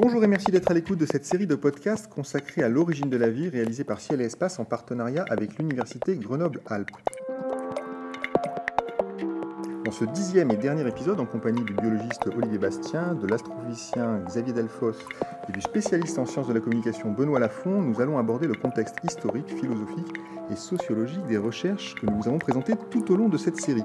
Bonjour et merci d'être à l'écoute de cette série de podcasts consacrée à l'origine de la vie réalisée par Ciel et Espace en partenariat avec l'Université Grenoble-Alpes. Dans ce dixième et dernier épisode, en compagnie du biologiste Olivier Bastien, de l'astrophysicien Xavier Delfos et du spécialiste en sciences de la communication Benoît Lafont, nous allons aborder le contexte historique, philosophique et sociologique des recherches que nous vous avons présentées tout au long de cette série.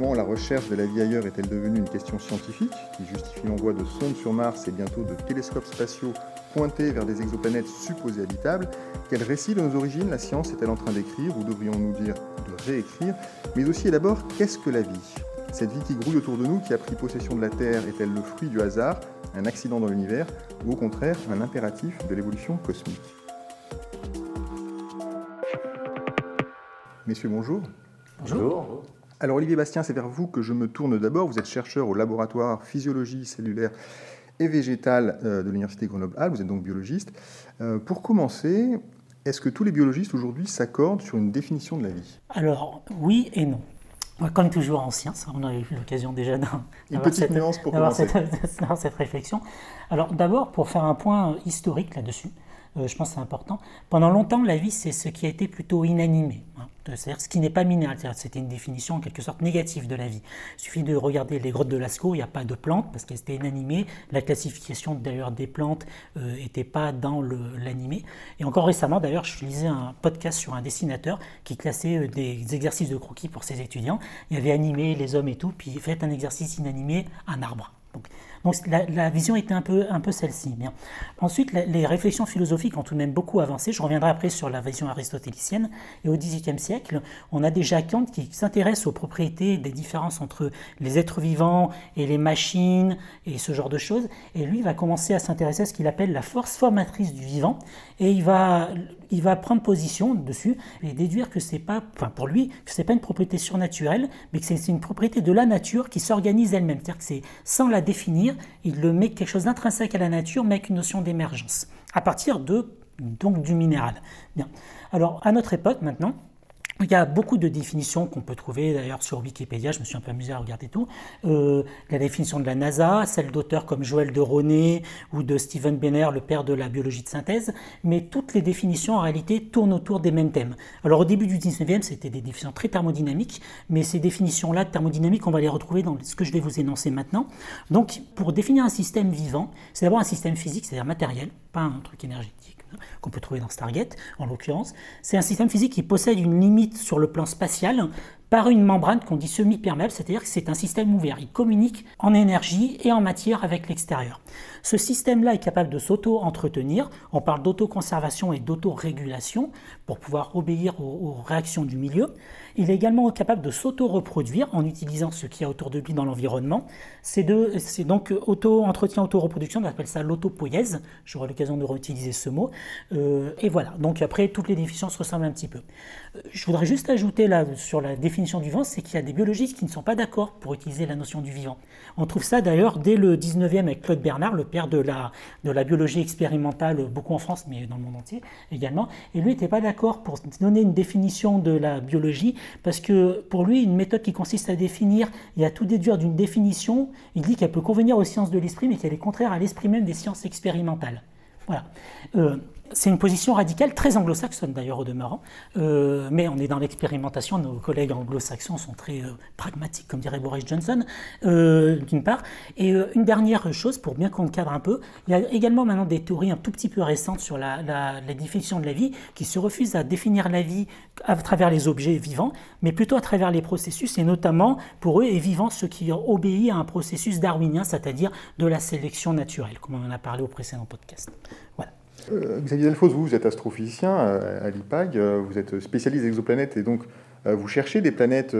Comment la recherche de la vie ailleurs est-elle devenue une question scientifique qui justifie l'envoi de sondes sur Mars et bientôt de télescopes spatiaux pointés vers des exoplanètes supposées habitables? Quel récit de nos origines la science est-elle en train d'écrire, ou devrions-nous dire de réécrire? Mais aussi et d'abord, qu'est-ce que la vie? Cette vie qui grouille autour de nous, qui a pris possession de la Terre, est-elle le fruit du hasard, un accident dans l'univers, ou au contraire un impératif de l'évolution cosmique? Messieurs, bonjour. Bonjour. Alors Olivier Bastien, c'est vers vous que je me tourne d'abord. Vous êtes chercheur au laboratoire physiologie cellulaire et végétale euh, de l'Université Grenoble-Alpes, vous êtes donc biologiste. Euh, pour commencer, est-ce que tous les biologistes aujourd'hui s'accordent sur une définition de la vie? Alors oui et non. Comme toujours en science, on a eu l'occasion déjà d'avoir cette, cette, cette, réflexion. Alors d'abord, pour faire un point historique là-dessus, euh, je pense que c'est important. Pendant longtemps, la vie, c'est ce qui a été plutôt inanimé, hein. c'est-à-dire ce qui n'est pas minéral. C'était une définition en quelque sorte négative de la vie. Il suffit de regarder les grottes de Lascaux, il n'y a pas de plantes parce qu'elles étaient inanimées. La classification d'ailleurs des plantes n'était euh, pas dans l'animé. Et encore récemment, d'ailleurs, je lisais un podcast sur un dessinateur qui classait euh, des exercices de croquis pour ses étudiants. Il y avait animé les hommes et tout, puis fait un exercice inanimé, un arbre. Donc la, vision était un peu, un peu celle-ci. Ensuite, les réflexions philosophiques ont tout de même beaucoup avancé. Je reviendrai après sur la vision aristotélicienne. Et au XVIIIe siècle, on a déjà Kant qui s'intéresse aux propriétés des différences entre les êtres vivants et les machines et ce genre de choses. Et lui va commencer à s'intéresser à ce qu'il appelle la force formatrice du vivant. Et il va, il va prendre position dessus et déduire que c'est pas, enfin pour lui, que c'est pas une propriété surnaturelle, mais que c'est une propriété de la nature qui s'organise elle-même. C'est-à-dire que c'est sans la définir il le met quelque chose d'intrinsèque à la nature, mais avec une notion d'émergence, à partir de, donc, du minéral. Alors, à notre époque maintenant, il y a beaucoup de définitions qu'on peut trouver d'ailleurs sur Wikipédia, je me suis un peu amusé à regarder tout. Euh, la définition de la NASA, celle d'auteurs comme Joël de Roné ou de Stephen Benner, le père de la biologie de synthèse, mais toutes les définitions en réalité tournent autour des mêmes thèmes. Alors au début du 19e, c'était des définitions très thermodynamiques, mais ces définitions-là de thermodynamique, on va les retrouver dans ce que je vais vous énoncer maintenant. Donc pour définir un système vivant, c'est d'abord un système physique, c'est-à-dire matériel, pas un truc énergétique qu'on peut trouver dans Stargate en l'occurrence, c'est un système physique qui possède une limite sur le plan spatial par une membrane qu'on dit semi-perméable, c'est-à-dire que c'est un système ouvert. Il communique en énergie et en matière avec l'extérieur. Ce système-là est capable de s'auto-entretenir. On parle d'autoconservation et d'autorégulation pour pouvoir obéir aux, réactions du milieu. Il est également capable de s'auto-reproduire en utilisant ce qu'il y a autour de lui dans l'environnement. C'est donc auto-entretien, auto-reproduction, on appelle ça l'autopoïèse. J'aurai l'occasion de réutiliser ce mot. Euh, et voilà, donc après, toutes les se ressemblent un petit peu. Je voudrais juste ajouter là, sur la définition du vivant, c'est qu'il y a des biologistes qui ne sont pas d'accord pour utiliser la notion du vivant. On trouve ça d'ailleurs dès le 19e avec Claude Bernard, le père de la, de la biologie expérimentale, beaucoup en France, mais dans le monde entier également. Et lui n'était pas d'accord pour donner une définition de la biologie, parce que pour lui, une méthode qui consiste à définir et à tout déduire d'une définition, il dit qu'elle peut convenir aux sciences de l'esprit, mais qu'elle est contraire à l'esprit même des sciences expérimentales. Voilà. Euh, c'est une position radicale, très anglo-saxonne d'ailleurs au demeurant, euh, mais on est dans l'expérimentation, nos collègues anglo-saxons sont très euh, pragmatiques, comme dirait Boris Johnson, euh, d'une part. Et une dernière chose, pour bien qu'on cadre un peu, il y a également maintenant des théories un tout petit peu récentes sur la, définition de la vie, qui se refusent à définir la vie à travers les objets vivants, mais plutôt à travers les processus, et notamment pour eux est vivant ce qui obéit à un processus darwinien, c'est-à-dire de la sélection naturelle, comme on en a parlé au précédent podcast. Voilà. Euh, Xavier Delfos, vous, vous êtes astrophysicien euh, à l'IPAG, euh, vous êtes spécialiste exoplanètes et donc vous cherchez des planètes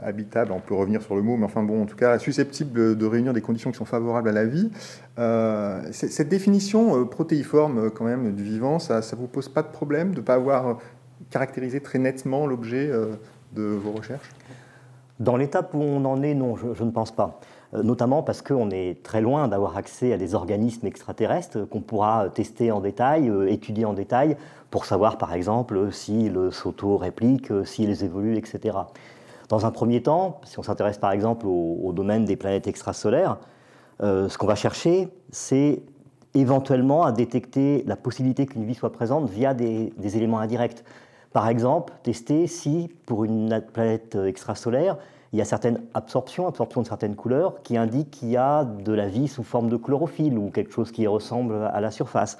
habitables, on peut revenir sur le mot, mais enfin bon, en tout cas susceptibles de réunir des conditions qui sont favorables à la vie. cette définition protéiforme quand même du vivant, ça ne vous pose pas de problème de ne pas avoir caractérisé très nettement l'objet de vos recherches? Dans l'étape où on en est, non, je ne pense pas. Euh, notamment parce qu'on est très loin d'avoir accès à des organismes extraterrestres qu'on pourra tester en détail, euh, étudier en détail, pour savoir par exemple s'ils s'auto-répliquent, s'ils évoluent, etc. Dans un premier temps, si on s'intéresse par exemple au, domaine des planètes extrasolaires, ce qu'on va chercher, c'est éventuellement à détecter la possibilité qu'une vie soit présente via des, éléments indirects. Par exemple, tester si, pour une planète extrasolaire, il y a certaines absorptions, absorption de certaines couleurs, qui indiquent qu'il y a de la vie sous forme de chlorophylle ou quelque chose qui ressemble à la surface.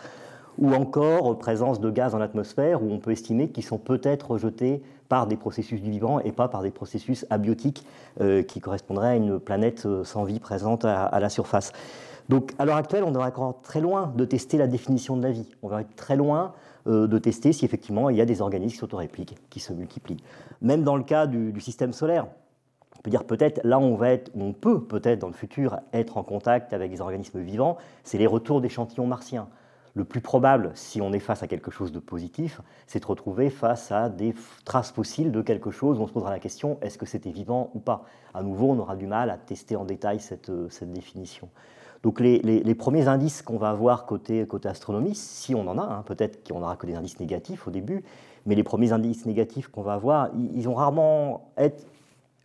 Ou encore présence de gaz en atmosphère où on peut estimer qu'ils sont peut-être rejetés par des processus du vivant et pas par des processus abiotiques euh, qui correspondraient à une planète euh, sans vie présente à la surface. Donc à l'heure actuelle, on est encore très loin de tester la définition de la vie. On va être très loin euh, de tester si effectivement il y a des organismes qui s'autorépliquent, qui se multiplient. Même dans le cas du, système solaire, peut dire peut-être là où on va être, on peut peut-être dans le futur être en contact avec des organismes vivants, c'est les retours d'échantillons martiens. Le plus probable, si on est face à quelque chose de positif, c'est de retrouver face à des traces fossiles de quelque chose. On se posera la question est-ce que c'était vivant ou pas? À nouveau, on aura du mal à tester en détail cette, euh, cette définition. Donc les, premiers indices qu'on va avoir côté, côté astronomie, si on en a, hein, peut-être qu'on n'aura que des indices négatifs au début, mais les premiers indices négatifs qu'on va avoir, ils, vont rarement être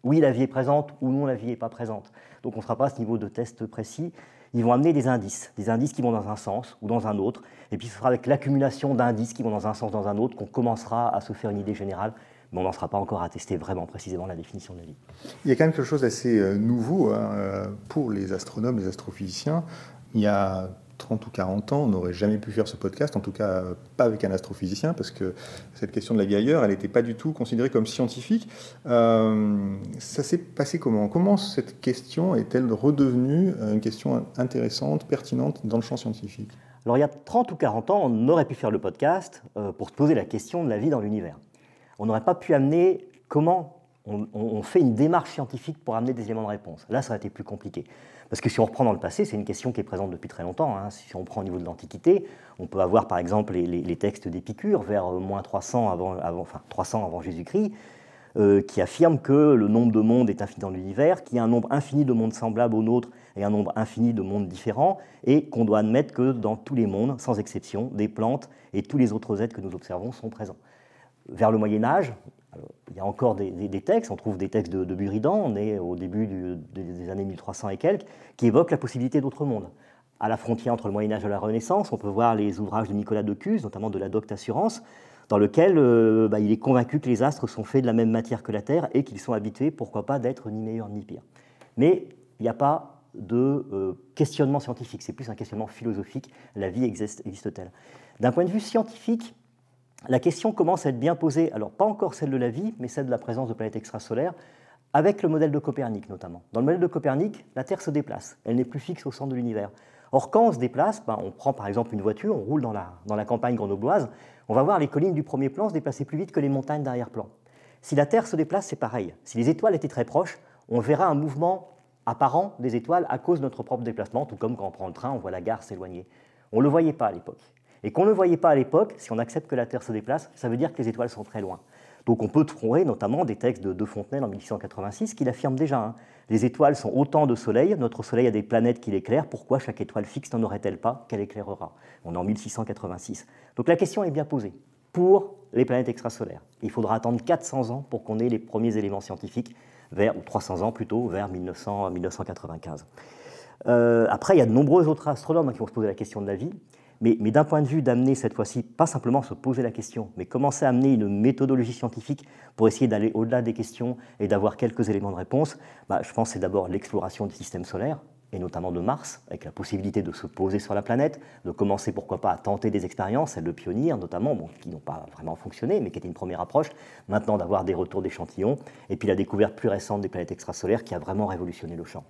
oui, la vie est présente ou non, la vie n'est pas présente. Donc on ne sera pas à ce niveau de test précis. Ils vont amener des indices, des indices qui vont dans un sens ou dans un autre, et puis ce sera avec l'accumulation d'indices qui vont dans un sens, dans un autre, qu'on commencera à se faire une idée générale mais on n'en sera pas encore à tester vraiment précisément la définition de la vie. Il y a quand même quelque chose d'assez euh, nouveau hein, euh, pour les astronomes, les astrophysiciens. Il y a 30 ou 40 ans, on n'aurait jamais pu faire ce podcast, en tout cas euh, pas avec un astrophysicien, parce que cette question de la vie ailleurs, elle n'était pas du tout considérée comme scientifique. ça s'est passé comment? Comment cette question est-elle redevenue une question intéressante, pertinente dans le champ scientifique? Alors il y a 30 ou 40 ans, on aurait pu faire le podcast pour se poser la question de la vie dans l'univers on n'aurait pas pu amener comment on, fait une démarche scientifique pour amener des éléments de réponse. Là, ça aurait été plus compliqué. Parce que si on reprend dans le passé, c'est une question qui est présente depuis très longtemps. Hein. Si on prend au niveau de l'Antiquité, on peut avoir par exemple les, textes d'Épicure vers euh, moins 300 avant, enfin, 300 avant Jésus-Christ, euh, qui affirment que le nombre de mondes est infini dans l'univers, qu'il y a un nombre infini de mondes semblables aux nôtres et un nombre infini de mondes différents, et qu'on doit admettre que dans tous les mondes, sans exception, des plantes et tous les autres êtres que nous observons sont présents vers le Moyen Âge, il y a encore des, textes, on trouve des textes de, Buridan, on est au début des années 1300 et quelques, qui évoquent la possibilité d'autres mondes. À la frontière entre le Moyen Âge et la Renaissance, on peut voir les ouvrages de Nicolas de Cuse, notamment de la Docte Assurance, dans lequel euh, bah, il est convaincu que les astres sont faits de la même matière que la Terre et qu'ils sont habitués, pourquoi pas, d'être ni meilleurs ni pires. Mais il n'y a pas de euh, questionnement scientifique, c'est plus un questionnement philosophique, la vie existe-t-elle? D'un point de vue scientifique, la question commence à être bien posée, alors pas encore celle de la vie, mais celle de la présence de planètes extrasolaires, avec le modèle de Copernic notamment. Dans le modèle de Copernic, la Terre se déplace, elle n'est plus fixe au centre de l'univers. Or, quand on se déplace, ben, on prend par exemple une voiture, on roule dans la, dans la campagne grenobloise, on va voir les collines du premier plan se déplacer plus vite que les montagnes d'arrière-plan. Si la Terre se déplace, c'est pareil. Si les étoiles étaient très proches, on verra un mouvement apparent des étoiles à cause de notre propre déplacement, tout comme quand on prend le train, on voit la gare s'éloigner. On ne le voyait pas à l'époque. Et qu'on ne voyait pas à l'époque, si on accepte que la Terre se déplace, ça veut dire que les étoiles sont très loin. Donc on peut trouver notamment des textes de De Fontenelle en 1686 qui l'affirment déjà. Hein. Les étoiles sont autant de soleils, notre soleil a des planètes qui l'éclairent, pourquoi chaque étoile fixe n'en aurait-elle pas qu'elle éclairera? On est en 1686. Donc la question est bien posée. Pour les planètes extrasolaires, il faudra attendre 400 ans pour qu'on ait les premiers éléments scientifiques, vers, ou 300 ans plutôt, vers 1900, 1995. Euh, après, il y a de nombreux autres astronomes hein, qui vont se poser la question de la vie. Mais, d'un point de vue d'amener cette fois-ci, pas simplement se poser la question, mais commencer à amener une méthodologie scientifique pour essayer d'aller au-delà des questions et d'avoir quelques éléments de réponse, bah, je pense que c'est d'abord l'exploration du système solaire, et notamment de Mars, avec la possibilité de se poser sur la planète, de commencer pourquoi pas à tenter des expériences, celles de pionniers notamment, qui n'ont pas vraiment fonctionné, mais qui étaient une première approche, maintenant d'avoir des retours d'échantillons, et puis la découverte plus récente des planètes extrasolaires qui a vraiment révolutionné le champ.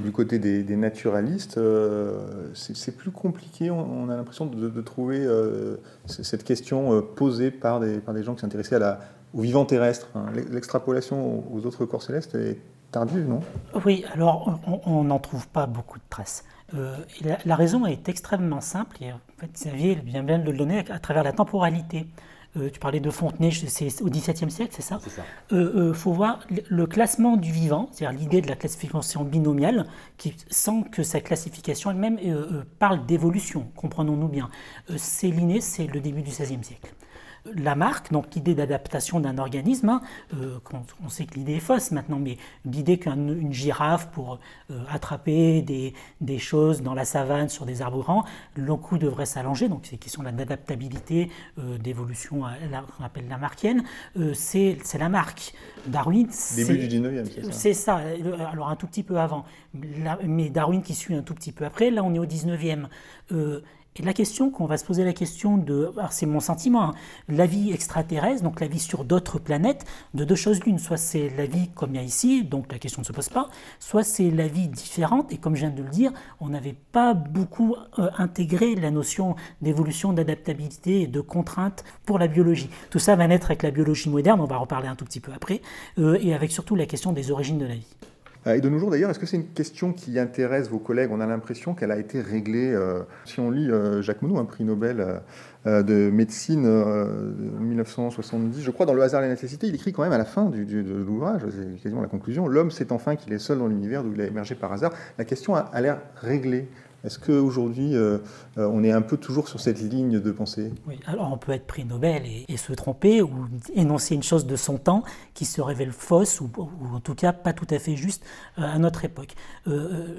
Du côté des, naturalistes, euh, c'est plus compliqué. On, a l'impression de, trouver euh, cette question euh, posée par des, par des gens qui s'intéressaient au vivant terrestre. Hein. L'extrapolation aux autres corps célestes est tardive, non? Oui, alors on n'en trouve pas beaucoup de traces. la, raison est extrêmement simple, et en fait, Xavier vient bien de le donner à travers la temporalité. Euh, tu parlais de Fontenay, c'est au XVIIe siècle, c'est ça. Il euh, euh, faut voir le classement du vivant, c'est-à-dire l'idée de la classification binomiale, qui, sans que sa classification elle-même parle d'évolution, comprenons-nous bien. c'est l'inné, c'est le début du XVIe siècle. Lamarck, donc l'idée d'adaptation d'un organisme, hein, euh, on, sait que l'idée est fausse maintenant, mais l'idée qu'une girafe pour euh, attraper des, des, choses dans la savane sur des arbres grands, le cou devrait s'allonger, donc c'est question d'adaptabilité, euh, d'évolution qu'on appelle lamarckienne, c'est Lamarck. Darwin, Début du 19e, c'est ça C'est ça, alors un tout petit peu avant, mais Darwin qui suit un tout petit peu après, là on est au 19e. Et la question qu'on va se poser, la question de, c'est mon sentiment, hein, la vie extraterrestre, donc la vie sur d'autres planètes, de deux choses l'une, soit c'est la vie comme il y a ici, donc la question ne se pose pas, soit c'est la vie différente, et comme je viens de le dire, on n'avait pas beaucoup euh, intégré la notion d'évolution, d'adaptabilité et de contrainte pour la biologie. Tout ça va naître avec la biologie moderne, on va en reparler un tout petit peu après, euh, et avec surtout la question des origines de la vie. Euh, et de nos jours, d'ailleurs, est-ce que c'est une question qui intéresse vos collègues? On a l'impression qu'elle a été réglée. Euh, si on lit euh, Jacques Monod, un prix Nobel de médecine de 1970, je crois, dans Le hasard et la nécessité, il écrit quand même à la fin de l'ouvrage, c'est quasiment la conclusion, L'homme sait enfin qu'il est seul dans l'univers d'où il a émergé par hasard. La question a l'air réglée. Est-ce qu'aujourd'hui, euh, euh, on est un peu toujours sur cette ligne de pensée? Oui, alors on peut être prix Nobel et, se tromper ou énoncer une chose de son temps qui se révèle fausse ou, en tout cas pas tout à fait juste euh, à notre époque.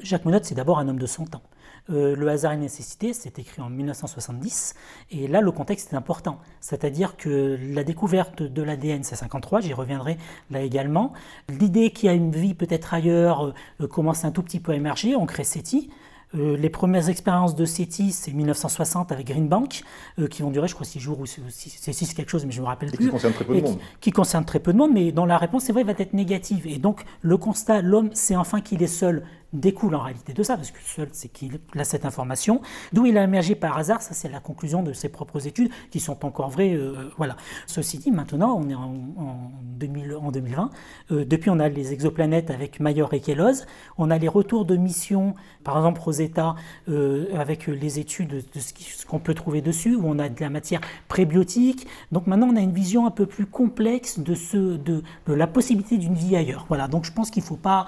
Jacques Monod, c'est d'abord un homme de son temps. le hasard et nécessité, c'est écrit en 1970, et là le contexte est important. C'est-à-dire que la découverte de l'ADN, c'est 53, j'y reviendrai là également. L'idée qu'il y a une vie peut-être ailleurs commence un tout petit peu à émerger, on crée SETI, euh, les premières expériences de SETI, c'est 1960 avec Greenbank, euh, qui vont durer, je crois, 6 jours ou 6 quelque chose, mais je ne me rappelle plus. Qui concerne très peu de monde. Qui, concerne très peu de monde, mais dont la réponse, c'est vrai, va être négative. Et donc, le constat, l'homme, c'est enfin qu'il est seul découle en réalité de ça, parce que seul, c'est qu'il a cette information. D'où il a émergé par hasard, ça c'est la conclusion de ses propres études, qui sont encore vraies. Euh, voilà. Ceci dit, maintenant, on est en, 2020. Euh, depuis, on a les exoplanètes avec Mayor et Kelloz. On a les retours de missions, par exemple Rosetta, euh, avec les études de ce qu'on peut trouver dessus, où on a de la matière prébiotique. Donc maintenant, on a une vision un peu plus complexe de, ce, de, de la possibilité d'une vie ailleurs. Voilà. Donc je pense qu'il ne faut pas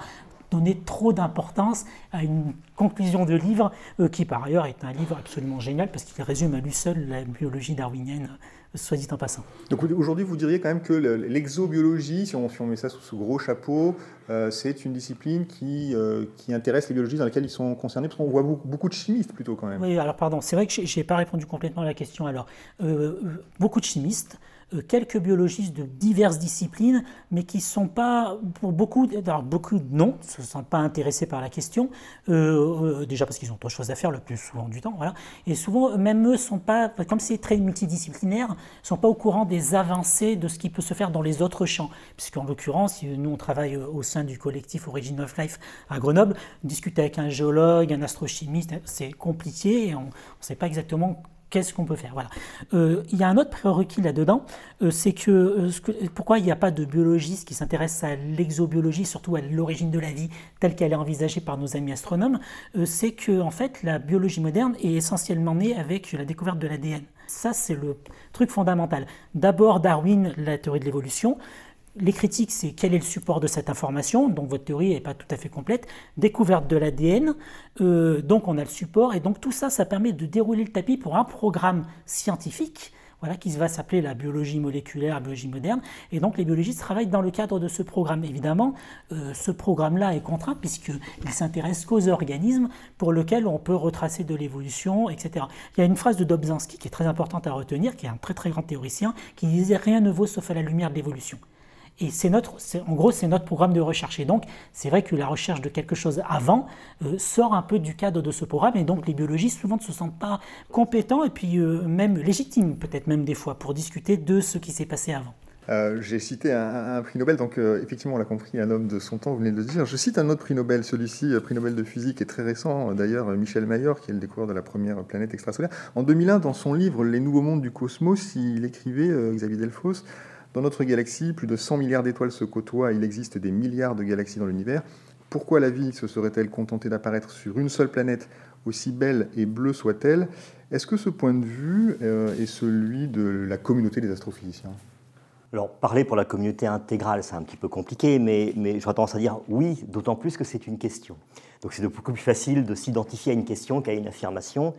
donner trop d'importance à une conclusion de livre euh, qui par ailleurs est un livre absolument génial parce qu'il résume à lui seul la biologie darwinienne, euh, soit dit en passant. Donc aujourd'hui vous diriez quand même que l'exobiologie, si, on, met ça sous ce gros chapeau, euh, c'est une discipline qui, qui intéresse les biologistes dans lesquels ils sont concernés parce qu'on voit beaucoup, de chimistes plutôt quand même. Oui alors pardon, c'est vrai que je n'ai pas répondu complètement à la question alors. beaucoup de chimistes. Euh, quelques biologistes de diverses disciplines, mais qui ne sont pas, pour beaucoup, alors beaucoup non, ne se sentent pas intéressés par la question, euh, euh, déjà parce qu'ils ont d'autres choses à faire le plus souvent du temps, voilà. Et souvent, même eux sont pas, comme c'est très multidisciplinaire, sont pas au courant des avancées de ce qui peut se faire dans les autres champs. Puisqu'en l'occurrence, nous on travaille au sein du collectif Origin of Life à Grenoble, discuter avec un géologue, un astrochimiste, c'est compliqué on ne sait pas exactement qu'est-ce qu'on peut faire Voilà. Euh, il y a un autre prérequis là-dedans, euh, c'est euh, que, pourquoi il n'y a pas de biologiste qui s'intéresse à l'exobiologie, surtout à l'origine de la vie telle qu'elle est envisagée par nos amis astronomes, c'est que en fait la biologie moderne est essentiellement née avec la découverte de l'ADN. Ça c'est le truc fondamental. D'abord Darwin, la théorie de l'évolution, les critiques, c'est quel est le support de cette information, donc votre théorie n'est pas tout à fait complète, découverte de l'ADN, euh, donc on a le support, et donc tout ça, ça permet de dérouler le tapis pour un programme scientifique, voilà, qui va s'appeler la biologie moléculaire, la biologie moderne, et donc les biologistes travaillent dans le cadre de ce programme. Évidemment, euh, ce programme-là est contraint puisqu'il s'intéresse qu'aux organismes pour lesquels on peut retracer de l'évolution, etc. Il y a une phrase de Dobzhansky qui est très importante à retenir, qui est un très très grand théoricien, qui disait « rien ne vaut sauf à la lumière de l'évolution ». Et c'est notre, en gros, c'est notre programme de recherche. Et donc, c'est vrai que la recherche de quelque chose avant euh, sort un peu du cadre de ce programme. Et donc, les biologistes souvent ne se sentent pas compétents et puis euh, même légitimes, peut-être même des fois, pour discuter de ce qui s'est passé avant. Euh, j'ai cité un, prix Nobel, donc effectivement, on l'a compris, un homme de son temps, vous venez de le dire. Je cite un autre prix Nobel, celui-ci, prix Nobel de physique, est très récent, d'ailleurs, Michel Mayor, qui est le découvreur de la première planète extrasolaire. En 2001, dans son livre Les nouveaux mondes du cosmos, il écrivait, Xavier Delphos, dans notre galaxie, plus de 100 milliards d'étoiles se côtoient, il existe des milliards de galaxies dans l'univers. Pourquoi la vie se serait-elle contentée d'apparaître sur une seule planète, aussi belle et bleue soit-elle? Est-ce que ce point de vue euh, est celui de la communauté des astrophysiciens? Alors, parler pour la communauté intégrale, c'est un petit peu compliqué, mais, mais j'aurais tendance à dire oui, d'autant plus que c'est une question. Donc, c'est beaucoup plus facile de s'identifier à une question qu'à une affirmation.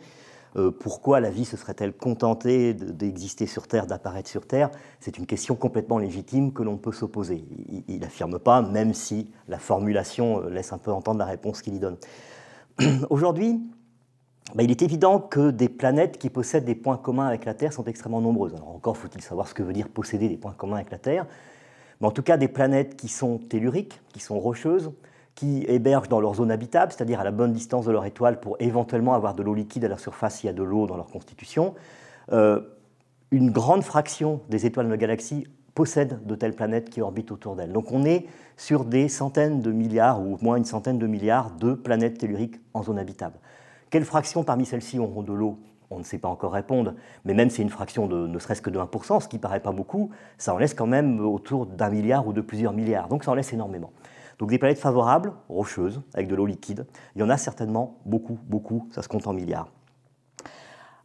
Pourquoi la vie se serait-elle contentée d'exister sur Terre, d'apparaître sur Terre? C'est une question complètement légitime que l'on peut s'opposer. Il n'affirme pas, même si la formulation laisse un peu entendre la réponse qu'il y donne. Aujourd'hui, bah, il est évident que des planètes qui possèdent des points communs avec la Terre sont extrêmement nombreuses. Alors encore faut-il savoir ce que veut dire posséder des points communs avec la Terre. Mais en tout cas, des planètes qui sont telluriques, qui sont rocheuses, qui hébergent dans leur zone habitable, c'est-à-dire à la bonne distance de leur étoile pour éventuellement avoir de l'eau liquide à leur surface s'il y a de l'eau dans leur constitution. Euh, une grande fraction des étoiles de la galaxie possèdent de telles planètes qui orbitent autour d'elles. Donc on est sur des centaines de milliards, ou au moins une centaine de milliards de planètes telluriques en zone habitable. Quelle fraction parmi celles-ci auront de l'eau? On ne sait pas encore répondre, mais même si c'est une fraction de ne serait-ce que de 1%, ce qui paraît pas beaucoup, ça en laisse quand même autour d'un milliard ou de plusieurs milliards. Donc ça en laisse énormément. Donc des planètes favorables, rocheuses, avec de l'eau liquide, il y en a certainement beaucoup, beaucoup, ça se compte en milliards.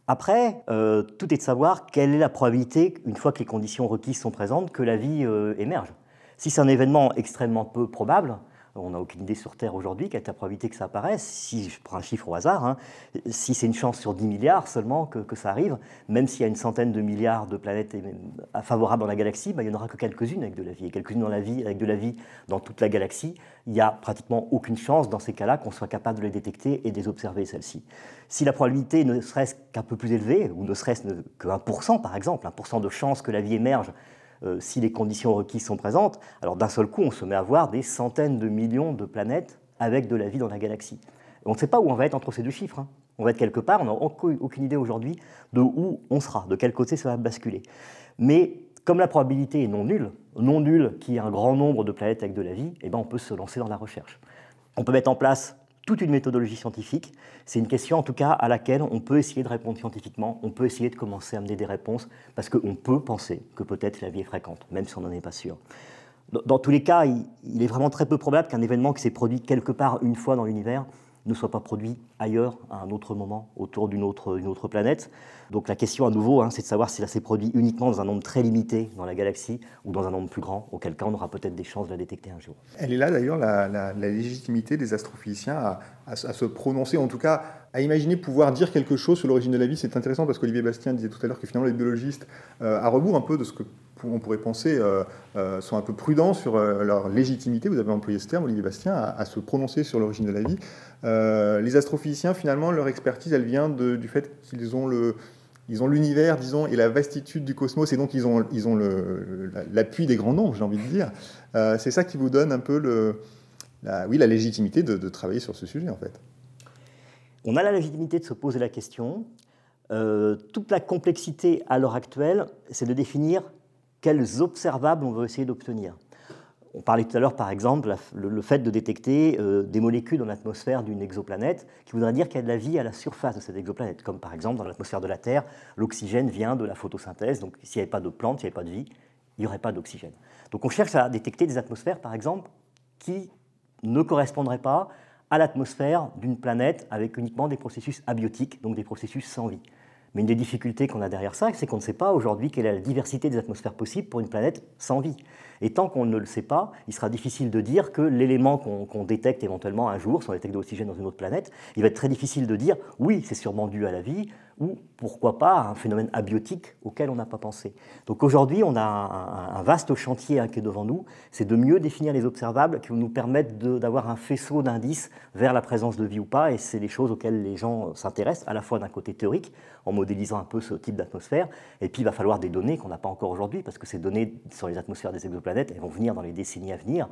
Après, euh, tout est de savoir quelle est la probabilité, une fois que les conditions requises sont présentes, que la vie euh, émerge. Si c'est un événement extrêmement peu probable, on n'a aucune idée sur Terre aujourd'hui quelle est la probabilité que ça apparaisse. Si je prends un chiffre au hasard, hein, si c'est une chance sur 10 milliards seulement que, ça arrive, même s'il y a une centaine de milliards de planètes favorables dans la galaxie, bah, il n'y en aura que quelques-unes avec de la vie. Et quelques-unes dans la vie, avec de la vie dans toute la galaxie, il n'y a pratiquement aucune chance dans ces cas-là qu'on soit capable de les détecter et de les observer, celles-ci. Si la probabilité ne serait-ce qu'un peu plus élevée, ou ne serait-ce que 1% par exemple, 1% de chance que la vie émerge euh, si les conditions requises sont présentes, alors d'un seul coup, on se met à voir des centaines de millions de planètes avec de la vie dans la galaxie. on ne sait pas où on va être entre ces deux chiffres. Hein. On va être quelque part, on n'a aucune idée aujourd'hui de où on sera, de quel côté ça va basculer. Mais comme la probabilité est non nulle, non nulle qu'il y ait un grand nombre de planètes avec de la vie, eh ben on peut se lancer dans la recherche. On peut mettre en place toute une méthodologie scientifique. C'est une question, en tout cas, à laquelle on peut essayer de répondre scientifiquement, on peut essayer de commencer à amener des réponses, parce qu'on peut penser que peut-être la vie est fréquente, même si on n'en est pas sûr. Dans, tous les cas, il est vraiment très peu probable qu'un événement qui s'est produit quelque part une fois dans l'univers ne soit pas produit ailleurs, à un autre moment, autour d'une autre, planète. Donc la question à nouveau, hein, c'est de savoir si ça s'est produit uniquement dans un nombre très limité dans la galaxie ou dans un nombre plus grand, auquel cas on aura peut-être des chances de la détecter un jour. Elle est là d'ailleurs la, légitimité des astrophysiciens à, se prononcer, en tout cas à imaginer pouvoir dire quelque chose sur l'origine de la vie. C'est intéressant parce qu'Olivier Bastien disait tout à l'heure que finalement les biologistes, euh, à rebours un peu de ce que on pourrait penser, euh, euh, sont un peu prudents sur euh, leur légitimité, vous avez employé ce terme, Olivier Bastien, à, se prononcer sur l'origine de la vie. les astrophysiciens, finalement, leur expertise, elle vient du fait qu'ils ont le, ils ont l'univers, disons, et la vastitude du cosmos, et donc ils ont, ils ont l'appui des grands nombres, j'ai envie de dire. c'est ça qui vous donne un peu le, la, oui, la légitimité de, travailler sur ce sujet, en fait. On a la légitimité de se poser la question. toute la complexité à l'heure actuelle, c'est de définir quels observables on veut essayer d'obtenir. On parlait tout à l'heure, par exemple, le, fait de détecter euh, des molécules dans l'atmosphère d'une exoplanète, qui voudrait dire qu'il y a de la vie à la surface de cette exoplanète. Comme par exemple, dans l'atmosphère de la Terre, l'oxygène vient de la photosynthèse, donc s'il n'y avait pas de plantes, s'il n'y avait pas de vie, il n'y aurait pas d'oxygène. Donc on cherche à détecter des atmosphères, par exemple, qui ne correspondraient pas à l'atmosphère d'une planète avec uniquement des processus abiotiques, donc des processus sans vie. Mais une des difficultés qu'on a derrière ça, c'est qu'on ne sait pas aujourd'hui quelle est la diversité des atmosphères possibles pour une planète sans vie. Et tant qu'on ne le sait pas, il sera difficile de dire que l'élément qu'on détecte éventuellement un jour, si on détecte de l'oxygène dans une autre planète, il va être très difficile de dire oui, c'est sûrement dû à la vie, ou pourquoi pas un phénomène abiotique auquel on n'a pas pensé. Donc aujourd'hui, on a un, vaste chantier qui est devant nous, c'est de mieux définir les observables qui vont nous permettre d'avoir un faisceau d'indices vers la présence de vie ou pas, et c'est des choses auxquelles les gens s'intéressent, à la fois d'un côté théorique, en modélisant un peu ce type d'atmosphère, et puis il va falloir des données qu'on n'a pas encore aujourd'hui, parce que ces données sur les atmosphères des exoplanètes, elles vont venir dans les décennies à venir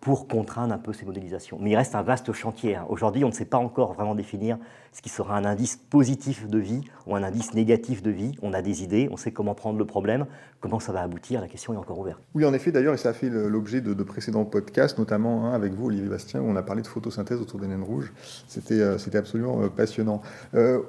pour contraindre un peu ces modélisations. Mais il reste un vaste chantier. Hein. Aujourd'hui, on ne sait pas encore vraiment définir ce qui sera un indice positif de vie ou un indice négatif de vie. On a des idées, on sait comment prendre le problème, comment ça va aboutir, la question est encore ouverte. Oui, en effet, d'ailleurs, et ça a fait l'objet de, précédents podcasts, notamment hein, avec vous, Olivier Bastien, où on a parlé de photosynthèse autour des naines rouges. C'était euh, absolument euh, passionnant. Euh,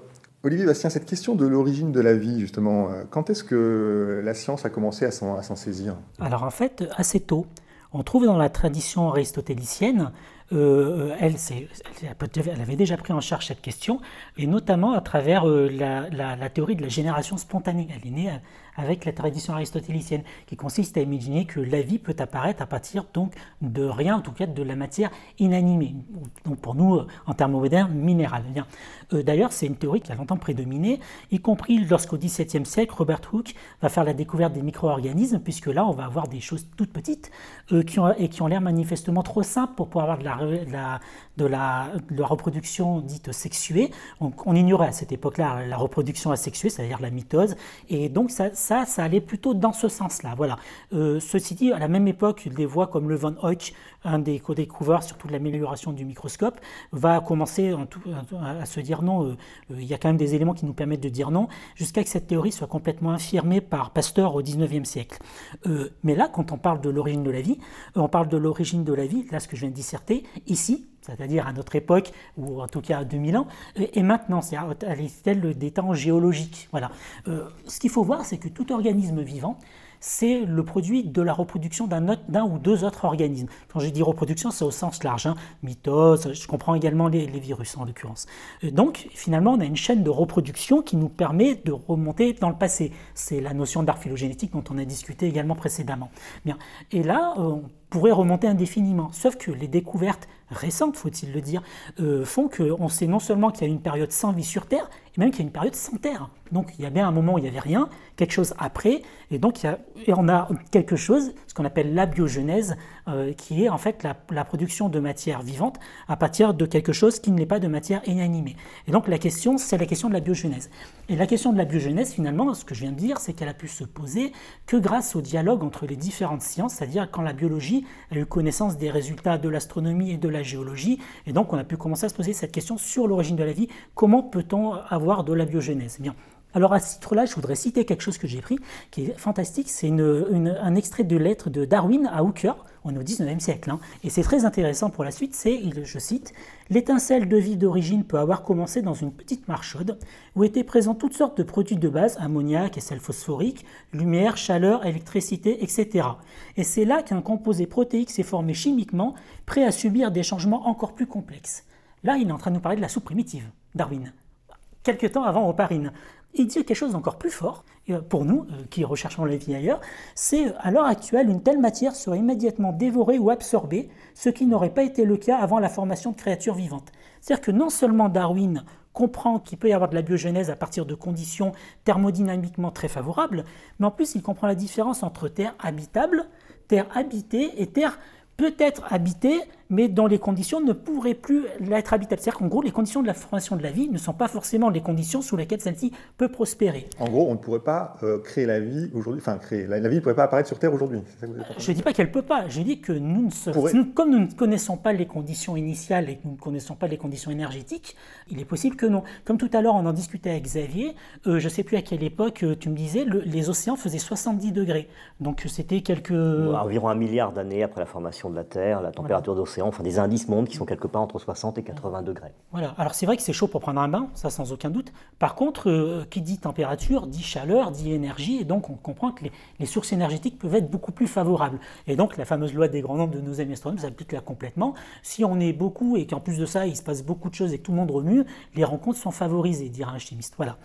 Olivier Bastien, cette question de l'origine de la vie, justement, quand est-ce que la science a commencé à s'en saisir? Alors en fait, assez tôt. On trouve dans la tradition aristotélicienne, euh, elle, elle, avait déjà pris en charge cette question, et notamment à travers euh, la, théorie de la génération spontanée. Elle avec la tradition aristotélicienne, qui consiste à imaginer que la vie peut apparaître à partir donc de rien, en tout cas de la matière inanimée. Donc pour nous, en termes modernes, minérale. Euh, d'ailleurs, c'est une théorie qui a longtemps prédominé, y compris lorsqu'au XVIIe siècle, Robert Hooke va faire la découverte des micro-organismes, puisque là, on va avoir des choses toutes petites euh, qui ont, et qui ont l'air manifestement trop simples pour pouvoir avoir de la, de la, reproduction dite sexuée. On ignorait à cette époque-là la reproduction asexuée, c'est-à-dire la mitose, et donc ça, ça, ça allait plutôt dans ce sens-là. Voilà. Euh, ceci dit, à la même époque, des voix comme le Von Hoek, un des co-découvreurs surtout de l'amélioration du microscope, va commencer à se dire non, euh, euh, il y a quand même des éléments qui nous permettent de dire non, jusqu'à que cette théorie soit complètement infirmée par Pasteur au XIXe siècle. mais là, quand on parle de l'origine de la vie, on parle de l'origine de la vie, là ce que je viens de disserter, ici, c'est-à-dire à notre époque, ou en tout cas à 2000 ans, et maintenant, c'est à l'échelle des temps géologiques. Voilà. Euh, ce qu'il faut voir, c'est que tout organisme vivant, c'est le produit de la reproduction d'un ou deux autres organismes. Quand je dis reproduction, c'est au sens large, hein. mitose, je comprends également les, virus en l'occurrence. Euh, donc finalement, on a une chaîne de reproduction qui nous permet de remonter dans le passé. C'est la notion d'art phylogénétique dont on a discuté également précédemment. Bien. Et là, euh, on pourrait remonter indéfiniment, sauf que les découvertes récentes, faut-il le dire, euh, font qu'on sait non seulement qu'il y a une période sans vie sur Terre, et même qu'il y a une période sans Terre. Donc il y a bien un moment où il n'y avait rien, quelque chose après, et donc il y a, et on a quelque chose, ce qu'on appelle la biogenèse, euh, qui est en fait la, production de matière vivante à partir de quelque chose qui n'est pas de matière inanimée. Et donc la question, c'est la question de la biogenèse. Et la question de la biogenèse, finalement, ce que je viens de dire, c'est qu'elle a pu se poser que grâce au dialogue entre les différentes sciences, c'est-à-dire quand la biologie a eu connaissance des résultats de l'astronomie et de la géologie, et donc on a pu commencer à se poser cette question sur l'origine de la vie, comment peut-on avoir de la biogenèse? Eh Bien, alors à ce titre-là, je voudrais citer quelque chose que j'ai pris, qui est fantastique, c'est un extrait de lettre de Darwin à Hooker, on est au 19e siècle, hein. et c'est très intéressant pour la suite, c'est, je cite, L'étincelle de vie d'origine peut avoir commencé dans une petite mare chaude, où étaient présents toutes sortes de produits de base, ammoniac et sel phosphorique, lumière, chaleur, électricité, etc. Et c'est là qu'un composé protéique s'est formé chimiquement, prêt à subir des changements encore plus complexes. Là, il est en train de nous parler de la soupe primitive, Darwin. Quelque temps avant Oparine. Il dit quelque chose d'encore plus fort, euh, pour nous, euh, qui recherchons la vie ailleurs, c'est euh, à l'heure actuelle, une telle matière serait immédiatement dévorée ou absorbée, ce qui n'aurait pas été le cas avant la formation de créatures vivantes. C'est-à-dire que non seulement Darwin comprend qu'il peut y avoir de la biogénèse à partir de conditions thermodynamiquement très favorables, mais en plus il comprend la différence entre terre habitable, terre habitée et terre peut-être habitée, mais dont les conditions ne pourraient plus être habitables. C'est-à-dire qu'en gros, les conditions de la formation de la vie ne sont pas forcément les conditions sous lesquelles celle-ci peut prospérer. En gros, on ne pourrait pas euh, créer la vie aujourd'hui, enfin, créer, la, vie ne pourrait pas apparaître sur Terre aujourd'hui. Je ne dis pas qu'elle ne peut pas, je dis que nous, ne comme nous ne connaissons pas les conditions initiales et que nous ne connaissons pas les conditions énergétiques, il est possible que non. Comme tout à l'heure, on en discutait avec Xavier, euh, je ne sais plus à quelle époque, euh, tu me disais, les océans faisaient 70 degrés. Donc c'était quelques... environ un milliard d'années après la formation de la Terre, la température d'océan, enfin des indices mondes qui sont quelque part entre 60 et 80 degrés. Voilà, alors c'est vrai que c'est chaud pour prendre un bain, ça sans aucun doute. Par contre, euh, qui dit température dit chaleur, dit énergie, et donc on comprend que les, sources énergétiques peuvent être beaucoup plus favorables. Et donc la fameuse loi des grands nombres de nos amis astronomes s'applique là complètement. Si on est beaucoup et qu'en plus de ça il se passe beaucoup de choses et que tout le monde remue, les rencontres sont favorisées, dira un chimiste. Voilà.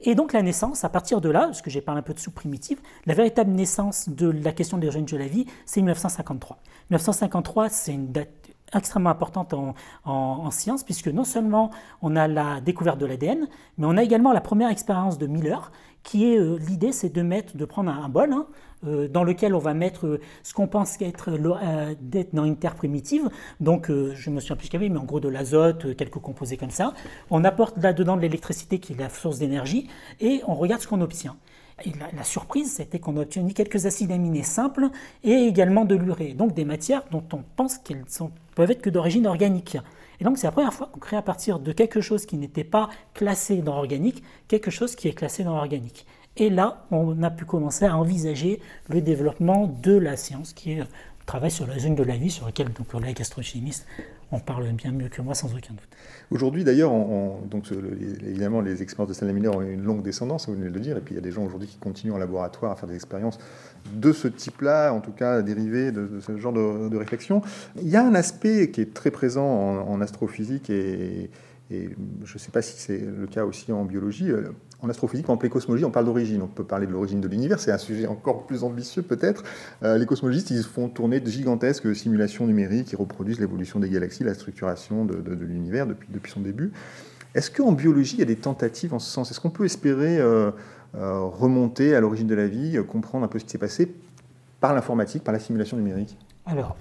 Et donc la naissance, à partir de là, parce que j'ai parlé un peu de sous primitive, la véritable naissance de la question de l'origine de la vie, c'est 1953. 1953, c'est une date extrêmement importante en, en, science, puisque non seulement on a la découverte de l'ADN, mais on a également la première expérience de Miller, qui est euh, l'idée, c'est de mettre, de prendre un, bol hein, euh, dans lequel on va mettre euh, ce qu'on pense être dans une terre primitive. Donc, je me souviens plus qu'il y avait, mais en gros de l'azote, quelques composés comme ça. On apporte là-dedans de l'électricité qui est la source d'énergie, et on regarde ce qu'on obtient. La, surprise, c'était qu'on a obtenu quelques acides aminés simples et également de l'urée, donc des matières dont on pense qu'elles peuvent être que d'origine organique. Et donc c'est la première fois qu'on crée à partir de quelque chose qui n'était pas classé dans l'organique, quelque chose qui est classé dans l'organique. Et là, on a pu commencer à envisager le développement de la science, qui est le travail sur la zone de la vie, sur lequel donc, les astrochimistes on parle bien mieux que moi sans aucun doute. Aujourd'hui d'ailleurs, évidemment les expériences de Stanley Miller ont une longue descendance, vous venez de le dire, et puis il y a des gens aujourd'hui qui continuent en laboratoire à faire des expériences de ce type-là, en tout cas dérivées de, ce genre de, réflexion. Il y a un aspect qui est très présent en, astrophysique et, et je ne sais pas si c'est le cas aussi en biologie, en astrophysique, en cosmologie, on parle d'origine. On peut parler de l'origine de l'univers, c'est un sujet encore plus ambitieux peut-être. les cosmologistes, ils font tourner de gigantesques simulations numériques qui reproduisent l'évolution des galaxies, la structuration de, l'univers depuis, depuis son début. Est-ce qu'en biologie, il y a des tentatives en ce sens? Est-ce qu'on peut espérer remonter à l'origine de la vie, comprendre un peu ce qui s'est passé par l'informatique, par la simulation numérique? Alors,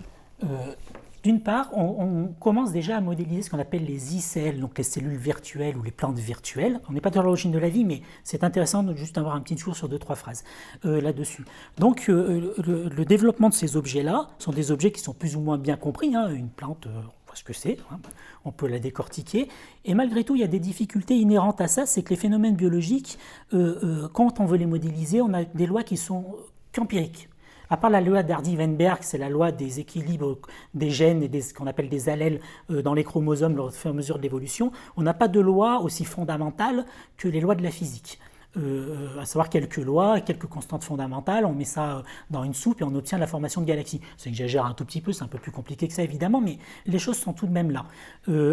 d'une part, on, commence déjà à modéliser ce qu'on appelle les ICL, donc les cellules virtuelles ou les plantes virtuelles. On n'est pas dans l'origine de la vie, mais c'est intéressant de juste avoir un petit tour sur deux, trois phrases euh, là-dessus. Donc, euh, le, développement de ces objets-là sont des objets qui sont plus ou moins bien compris. Hein. Une plante, euh, on voit ce que c'est, hein. on peut la décortiquer. Et malgré tout, il y a des difficultés inhérentes à ça, c'est que les phénomènes biologiques, quand on veut les modéliser, on a des lois qui sont qu'empiriques. À part la loi d'Hardy-Weinberg, c'est la loi des équilibres des gènes et des, ce qu'on appelle des allèles euh, dans les chromosomes au fur et à mesure de l'évolution, on n'a pas de loi aussi fondamentale que les lois de la physique. Euh, à savoir quelques lois, quelques constantes fondamentales, on met ça euh, dans une soupe et on obtient la formation de galaxies. Ça exagère un tout petit peu, c'est un peu plus compliqué que ça évidemment, mais les choses sont tout de même là,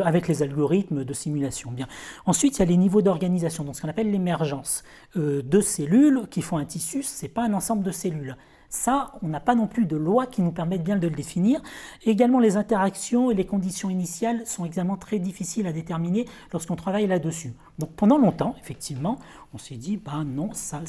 avec les algorithmes de simulation. Bien. Ensuite, il y a les niveaux d'organisation, donc ce qu'on appelle l'émergence. de cellules qui font un tissu, ce n'est pas un ensemble de cellules. Ça, on n'a pas non plus de loi qui nous permette bien de le définir. également, les interactions et les conditions initiales sont également très difficiles à déterminer lorsqu'on travaille là-dessus. Donc pendant longtemps, effectivement, on s'est dit, bah non, ça,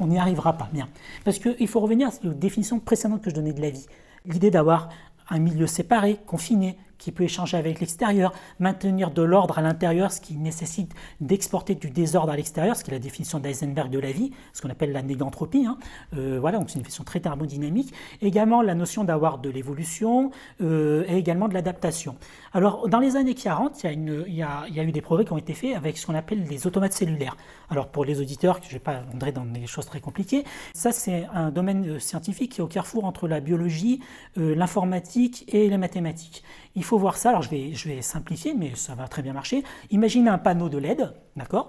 on n'y arrivera pas. Bien. Parce qu'il faut revenir à la définition que je donnais de la vie. L'idée d'avoir un milieu séparé, confiné, qui peut échanger avec l'extérieur, maintenir de l'ordre à l'intérieur, ce qui nécessite d'exporter du désordre à l'extérieur, ce qui est la définition d'Eisenberg de la vie, ce qu'on appelle la négantropie. Hein. Euh, voilà, donc c'est une définition très thermodynamique. Également la notion d'avoir de l'évolution euh, et également de l'adaptation. Alors, dans les années 40, il y, a eu des progrès qui ont été faits avec ce qu'on appelle les automates cellulaires. Alors, pour les auditeurs, je ne vais pas entrer dans des choses très compliquées, ça c'est un domaine euh, scientifique qui est au carrefour entre la biologie, l'informatique et les mathématiques. Il faut voir ça, alors je vais, je vais simplifier, mais ça va très bien marcher. Imaginez un panneau de LED, d'accord?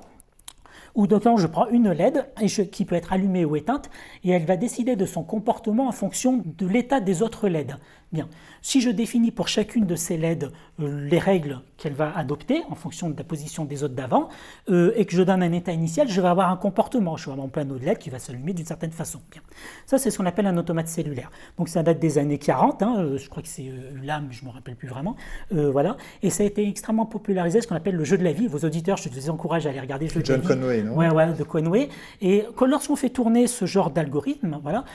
Ou donc je prends une LED qui peut être allumée ou éteinte et elle va décider de son comportement en fonction de l'état des autres LED. Bien. Si je définis pour chacune de ces LED euh, les règles qu'elle va adopter en fonction de la position des autres d'avant, euh, et que je donne un état initial, je vais avoir un comportement. Je vais avoir mon panneau de LED qui va s'allumer d'une certaine façon. Bien. Ça, c'est ce qu'on appelle un automate cellulaire. Donc ça date des années 40, hein, euh, je crois que c'est l'âme, je ne me rappelle plus vraiment. voilà. Et ça a été extrêmement popularisé, ce qu'on appelle le jeu de la vie. Vos auditeurs, je vous encourage à aller regarder le jeu de la vie. Conway, ouais, ouais, de Conway. Et lorsqu'on fait tourner ce genre d'algorithme, voilà,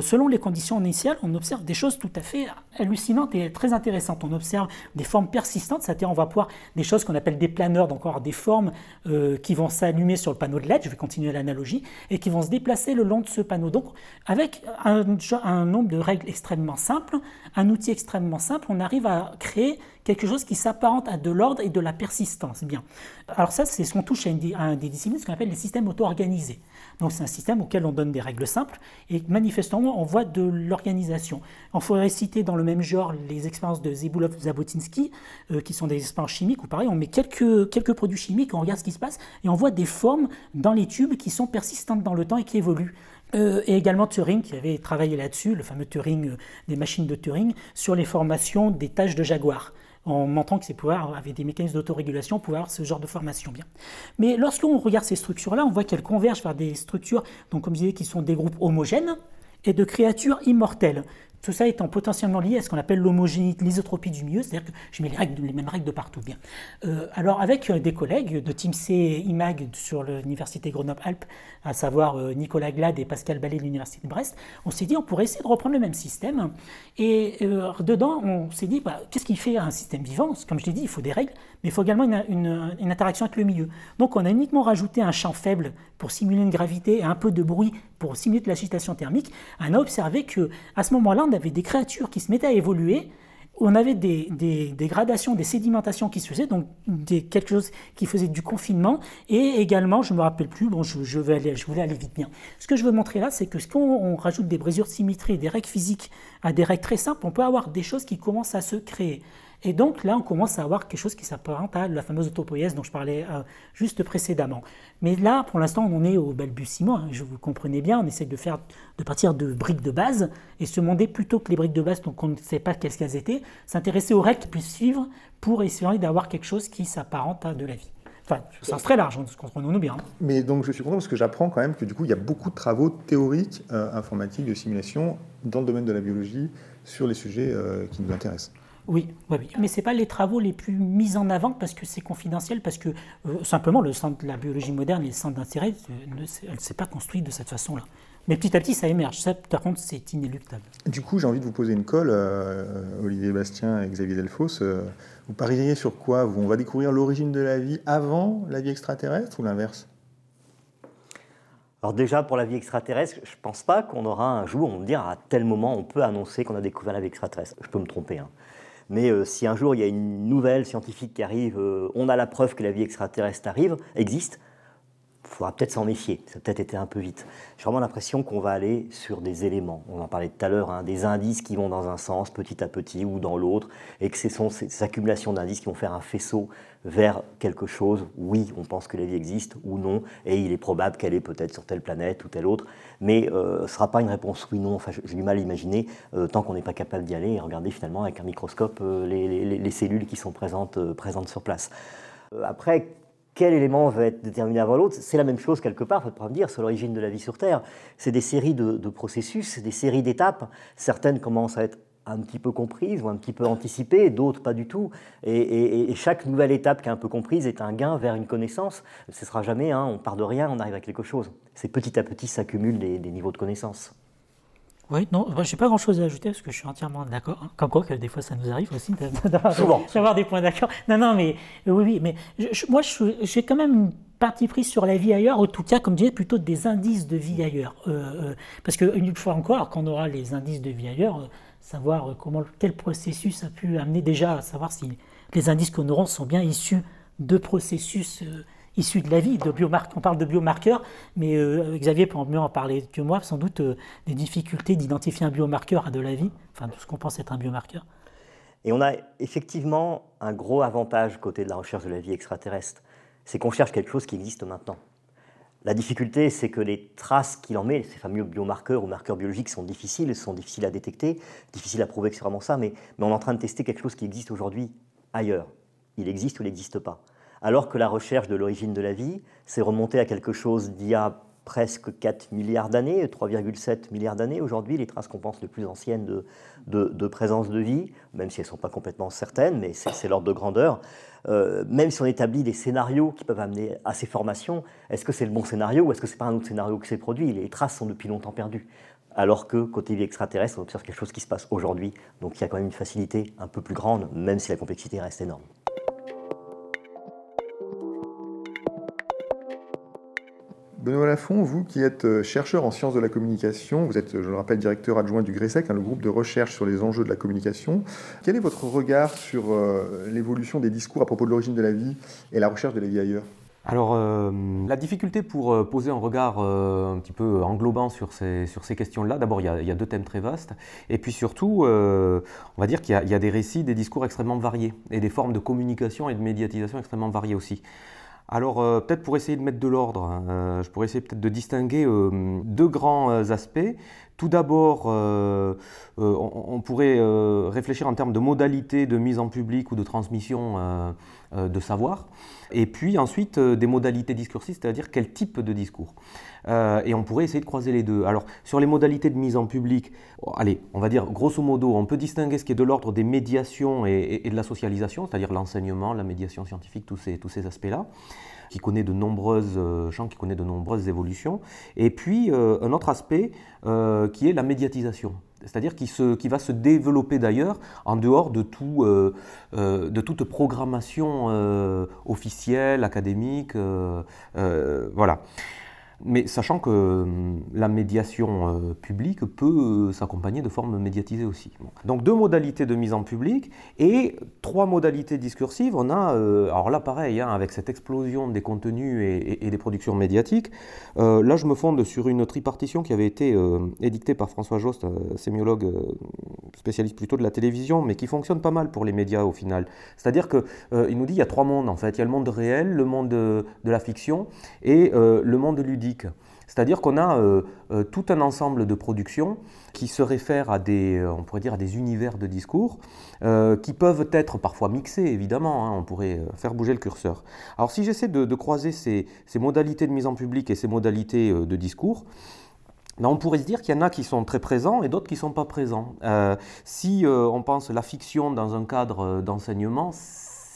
selon les conditions initiales, on observe des choses tout à fait hallucinante et très intéressante. On observe des formes persistantes, c'est-à-dire on va voir des choses qu'on appelle des planeurs, donc avoir des formes euh, qui vont s'allumer sur le panneau de LED, je vais continuer l'analogie, et qui vont se déplacer le long de ce panneau. Donc avec un, un nombre de règles extrêmement simples, un outil extrêmement simple, on arrive à créer quelque chose qui s'apparente à de l'ordre et de la persistance. Bien. Alors ça, c'est ce qu'on touche à, une, un des disciplines, ce qu'on appelle les systèmes auto-organisés. Donc c'est un système auquel on donne des règles simples et manifestement on voit de l'organisation. On faudrait citer dans le même genre les expériences de Zebulov-Zabotinsky, euh, qui sont des expériences chimiques où pareil, on met quelques, quelques produits chimiques, on regarde ce qui se passe et on voit des formes dans les tubes qui sont persistantes dans le temps et qui évoluent. Euh, et également Turing qui avait travaillé là-dessus, le fameux Turing euh, des machines de Turing, sur les formations des tâches de jaguar en montrant que ces pouvoirs avaient des mécanismes d'autorégulation, pouvaient avoir ce genre de formation bien. Mais lorsqu'on regarde ces structures-là, on voit qu'elles convergent vers des structures, donc comme je disais, qui sont des groupes homogènes et de créatures immortelles. Tout ça étant potentiellement lié à ce qu'on appelle l'homogénéité, l'isotropie du milieu, c'est-à-dire que je mets les, mêmes règles de partout. Bien. Euh, alors avec euh, des collègues de Team C IMAG sur l'université Grenoble-Alpes, à savoir euh, Nicolas Glade et Pascal Ballet de l'université de Brest, on s'est dit on pourrait essayer de reprendre le même système. Et dedans, on s'est dit bah, qu'est-ce qui fait un système vivant? Comme je l'ai dit, il faut des règles, mais il faut également une interaction avec le milieu. Donc on a uniquement rajouté un champ faible pour simuler une gravité et un peu de bruit pour simuler de l'agitation thermique. On a observé que à ce moment-là, on avait des créatures qui se mettaient à évoluer, on avait des, des, gradations, des sédimentations qui se faisaient, donc des, quelque chose qui faisait du confinement, et également, je ne me rappelle plus, bon, je, aller, je voulais aller vite bien. Ce que je veux montrer là, c'est que ce qu'on rajoute des brisures de symétrie, des règles physiques à des règles très simples, on peut avoir des choses qui commencent à se créer. Et donc là, on commence à avoir quelque chose qui s'apparente à la fameuse autopoïèse dont je parlais euh, juste précédemment. Mais là, pour l'instant, on est au balbutiement. Hein, je vous comprenez bien, on essaie de, faire, de partir de briques de base et se demander plutôt que les briques de base, donc on ne sait pas qu'est-ce qu'elles étaient, s'intéresser aux règles qui puissent suivre pour essayer d'avoir quelque chose qui s'apparente à de la vie. Enfin, c'est très large, hein, comprenons-nous bien. Mais donc je suis content parce que j'apprends quand même que du coup il y a beaucoup de travaux théoriques, euh, informatiques, de simulation dans le domaine de la biologie sur les sujets euh, qui nous intéressent. Oui, oui, oui. mais ce pas les travaux les plus mis en avant parce que c'est confidentiel, parce que euh, simplement le centre de la biologie moderne et le centre d'intérêt, ne s'est pas construit de cette façon-là. Mais petit à petit, ça émerge. Ça, par contre, c'est inéluctable. Du coup, j'ai envie de vous poser une colle, Olivier Bastien et Xavier Delfos. Vous parieriez sur quoi On va découvrir l'origine de la vie avant la vie extraterrestre ou l'inverse? Alors déjà, pour la vie extraterrestre, je ne pense pas qu'on aura un jour, on va dire, à tel moment, on peut annoncer qu'on a découvert la vie extraterrestre. Je peux me tromper. Hein. Mais euh, si un jour, il y a une nouvelle scientifique qui arrive, euh, on a la preuve que la vie extraterrestre arrive, existe, faudra peut-être s'en méfier. Ça a peut-être été un peu vite. J'ai vraiment l'impression qu'on va aller sur des éléments. On en parlait tout à l'heure, hein, des indices qui vont dans un sens petit à petit ou dans l'autre, et que ce sont ces accumulations d'indices qui vont faire un faisceau vers quelque chose. Oui, on pense que la vie existe ou non, et il est probable qu'elle est peut-être sur telle planète ou telle autre, mais euh, ce ne sera pas une réponse oui-non. Enfin, j'ai du mal à imaginer euh, tant qu'on n'est pas capable d'y aller et regarder finalement avec un microscope euh, les, cellules qui sont présentes, présentes sur place. après, quel élément va être déterminé avant l'autre C'est la même chose quelque part, faut pas dire, sur l'origine de la vie sur Terre. C'est des séries de, processus, des séries d'étapes. Certaines commencent à être un petit peu comprises ou un petit peu anticipées, d'autres pas du tout. Et, chaque nouvelle étape qui est un peu comprise est un gain vers une connaissance. Ce sera jamais, hein, on part de rien, on arrive à quelque chose. C'est petit à petit s'accumulent des, niveaux de connaissance. Oui, non, je n'ai pas grand-chose à ajouter parce que je suis entièrement d'accord. Hein. Comme quoi, que des fois, ça nous arrive aussi d'avoir des points d'accord. Non, non, mais oui, oui, mais moi, j'ai quand même une partie prise sur la vie ailleurs, en tout cas, comme je disais, plutôt des indices de vie ailleurs. Euh, euh, parce qu'une fois encore, quand on aura les indices de vie ailleurs, savoir comment, quel processus a pu amener déjà à savoir si les indices qu'on aura sont bien issus de processus euh, issus de la vie, de. On parle de biomarqueurs, mais euh, Xavier peut mieux en parler que moi, sans doute euh, des difficultés d'identifier un biomarqueur à de la vie, enfin tout ce qu'on pense être un biomarqueur. Et on a effectivement un gros avantage côté de la recherche de la vie extraterrestre, c'est qu'on cherche quelque chose qui existe maintenant. La difficulté, c'est que les traces qu'il en met, ces fameux biomarqueurs ou marqueurs biologiques, sont difficiles, sont difficiles à détecter, difficiles à prouver que c'est vraiment ça, mais, mais on est en train de tester quelque chose qui existe aujourd'hui ailleurs. Il existe ou il n'existe pas. Alors que la recherche de l'origine de la vie, c'est remonter à quelque chose d'il y a presque 4 milliards d'années, 3,7 milliards d'années aujourd'hui, les traces qu'on pense les plus anciennes de, présence de vie, même si elles ne sont pas complètement certaines, mais c'est l'ordre de grandeur. Euh, même si on établit des scénarios qui peuvent amener à ces formations, est-ce que c'est le bon scénario ou est-ce que c'est pas un autre scénario qui s'est produit? Les traces sont depuis longtemps perdues. Alors que côté vie extraterrestre, on observe quelque chose qui se passe aujourd'hui. Donc il y a quand même une facilité un peu plus grande, même si la complexité reste énorme. Benoît Lafont, vous qui êtes euh, chercheur en sciences de la communication, vous êtes, je le rappelle, directeur adjoint du GRESEC, hein, le groupe de recherche sur les enjeux de la communication. Quel est votre regard sur euh, l'évolution des discours à propos de l'origine de la vie et la recherche de la vie ailleurs? Alors, euh, la difficulté pour poser un regard un petit peu englobant sur ces questions-là, d'abord, il, y, a deux thèmes très vastes, et puis surtout, on va dire qu'il y, a des récits, des discours extrêmement variés, et des formes de communication et de médiatisation extrêmement variées aussi. Alors euh, peut-être pour essayer de mettre de l'ordre, hein, euh, je pourrais essayer peut-être de distinguer euh, deux grands aspects. Tout d'abord, on, pourrait réfléchir en termes de modalités de mise en public ou de transmission de savoir. Et puis ensuite, des modalités discursives, c'est-à-dire quel type de discours. et on pourrait essayer de croiser les deux. Alors, sur les modalités de mise en public, allez, on va dire grosso modo, on peut distinguer ce qui est de l'ordre des médiations et, de la socialisation, c'est-à-dire l'enseignement, la médiation scientifique, tous ces, tous ces aspects-là qui connaît de nombreuses euh, champs, qui connaît de nombreuses évolutions. Et puis euh, un autre aspect euh, qui est la médiatisation c'est-à-dire qui, qui, va se développer d'ailleurs en dehors de, tout, de toute programmation officielle, académique. voilà. Mais sachant que hum, la médiation euh, publique peut euh, s'accompagner de formes médiatisées aussi. Donc deux modalités de mise en public et trois modalités discursives. On a, euh, alors là pareil, hein, avec cette explosion des contenus et, des productions médiatiques, là je me fonde sur une tripartition qui avait été édictée par François Jost, sémiologue spécialiste plutôt de la télévision, mais qui fonctionne pas mal pour les médias au final. C'est-à-dire qu'il nous dit il y a trois mondes en fait. Il y a le monde réel, le monde de, de la fiction et le monde ludique. C'est-à-dire qu'on a euh, euh, tout un ensemble de productions qui se réfèrent à des, euh, on pourrait dire, à des univers de discours qui peuvent être parfois mixés, évidemment, hein, on pourrait faire bouger le curseur. Alors si j'essaie de, croiser ces, modalités de mise en public et ces modalités de discours, ben, on pourrait se dire qu'il y en a qui sont très présents et d'autres qui ne sont pas présents. si on pense la fiction dans un cadre d'enseignement,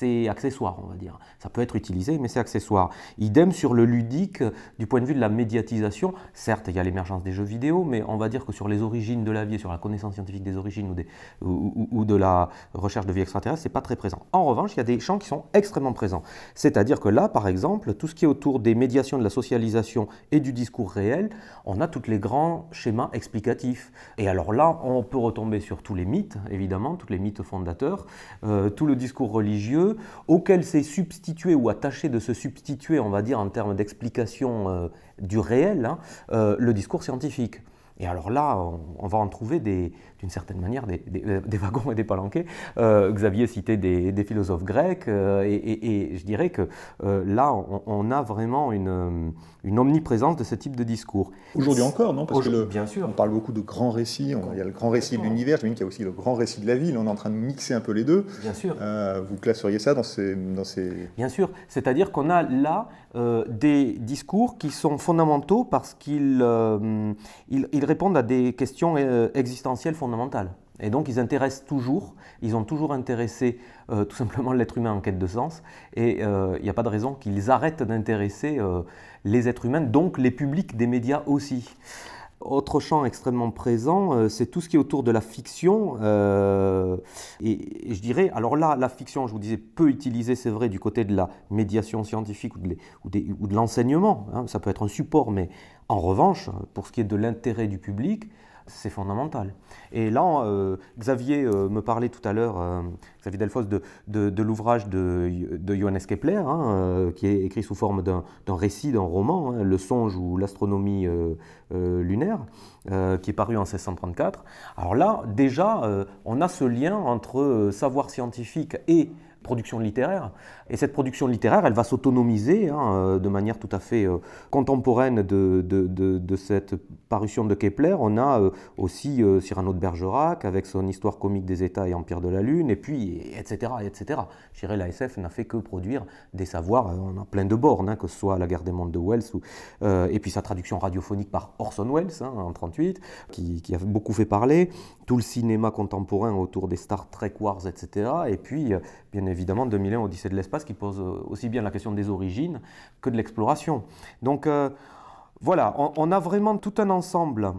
c'est accessoire, on va dire. Ça peut être utilisé, mais c'est accessoire. Idem sur le ludique, du point de vue de la médiatisation. Certes, il y a l'émergence des jeux vidéo, mais on va dire que sur les origines de la vie, sur la connaissance scientifique des origines ou, de la recherche de vie extraterrestre, c'est pas très présent. En revanche, il y a des champs qui sont extrêmement présents. C'est-à-dire que là, par exemple, tout ce qui est autour des médiations de la socialisation et du discours réel, on a tous les grands schémas explicatifs. Et alors là, on peut retomber sur tous les mythes, évidemment, tous les mythes fondateurs, euh, tout le discours religieux auquel s'est substitué ou attaché de se substituer, on va dire en termes d'explication euh, du réel, hein, euh, le discours scientifique. Et alors là, on, va en trouver d'une certaine manière des, wagons et des palanquets. Euh, Xavier citait des, philosophes grecs, et, je dirais que là, on, a vraiment une, une omniprésence de ce type de discours. Aujourd'hui encore, non? Parce que bien sûr. on parle beaucoup de grands récits, il y a le grand récit de l'univers, j'imagine qu'il y a aussi le grand récit de la ville, on est en train de mixer un peu les deux. Bien sûr. Euh, vous classeriez ça dans ces... Dans ces... Bien sûr, c'est-à-dire qu'on a là euh, des discours qui sont fondamentaux parce qu'ils euh, ils, répondent à des questions existentielles fondamentales. Et donc ils intéressent toujours, ils ont toujours intéressé tout simplement l'être humain en quête de sens, et il n'y a pas de raison qu'ils arrêtent d'intéresser les êtres humains, donc les publics des médias aussi. Autre champ extrêmement présent, euh, c'est tout ce qui est autour de la fiction. Euh, et, je dirais, alors là, la fiction, je vous disais, peut utiliser, c'est vrai, du côté de la médiation scientifique ou de, l'enseignement. Hein, ça peut être un support, mais en revanche, pour ce qui est de l'intérêt du public, c'est fondamental. Et là, euh, Xavier euh, me parlait tout à l'heure, euh, Xavier Delfos, de, l'ouvrage de, de, Johannes Kepler, hein, qui est écrit sous forme d'un récit, d'un roman, hein, Le songe ou l'astronomie lunaire, qui est paru en 1634. Alors là, déjà, on a ce lien entre savoir scientifique et production littéraire. Et cette production littéraire, elle va s'autonomiser hein, euh, de manière tout à fait euh, contemporaine de, de, de, cette parution de Kepler. On a euh, aussi Cyrano de Bergerac avec son histoire comique des États et Empire de la Lune, et puis etc. etc. Je dirais la SF n'a fait que produire des savoirs, on a plein de bornes, hein, que ce soit La guerre des mondes de Wells, et puis sa traduction radiophonique par Orson Welles hein, en 1938, qui, qui, a beaucoup fait parler, tout le cinéma contemporain autour des Star Trek Wars, etc. Et puis, bien évidemment, 2001, Odyssée de l'espace qui pose euh, aussi bien la question des origines que de l'exploration. Donc euh, voilà, on, a vraiment tout un ensemble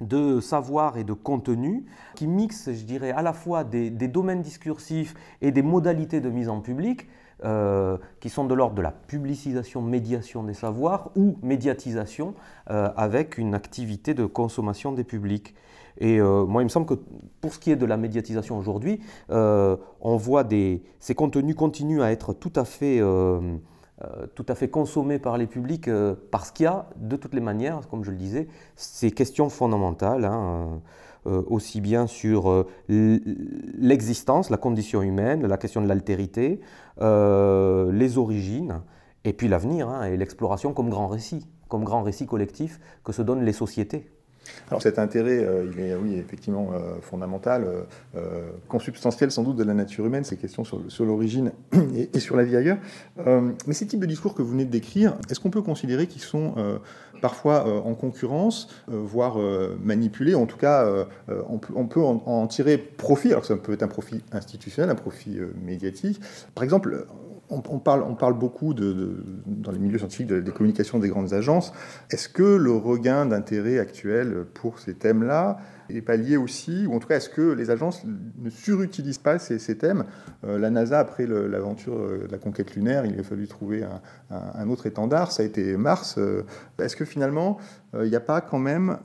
de savoir et de contenu qui mixe, je dirais, à la fois des, domaines discursifs et des modalités de mise en public euh, qui sont de l'ordre de la publicisation, médiation des savoirs ou médiatisation avec une activité de consommation des publics. Et euh, moi, il me semble que pour ce qui est de la médiatisation aujourd'hui, euh, on voit ces contenus continuent à être tout à fait, euh, tout à fait consommés par les publics parce qu'il y a, de toutes les manières, comme je le disais, ces questions fondamentales, hein, aussi bien sur l'existence, la condition humaine, la question de l'altérité, les origines, et puis l'avenir hein, et l'exploration comme grand récit, comme grand récit collectif que se donnent les sociétés. Alors cet intérêt, euh, il est oui, effectivement euh, fondamental, euh, consubstantiel sans doute de la nature humaine, ces questions sur, l'origine et, sur la vie ailleurs. mais ces types de discours que vous venez de décrire, est-ce qu'on peut considérer qu'ils sont parfois en concurrence, voire manipulés? En tout cas, on peut, en, tirer profit, alors ça peut être un profit institutionnel, un profit médiatique. Par exemple, on, parle, on parle beaucoup de, dans les milieux scientifiques des communications des grandes agences. Est-ce que le regain d'intérêt actuel pour ces thèmes-là n'est pas lié aussi, ou en tout cas, est-ce que les agences ne surutilisent pas ces, thèmes? Euh, La NASA, après l'aventure de la conquête lunaire, il a fallu trouver un, autre étendard, ça a été Mars. Euh, est-ce que finalement, euh, il n'y a pas quand même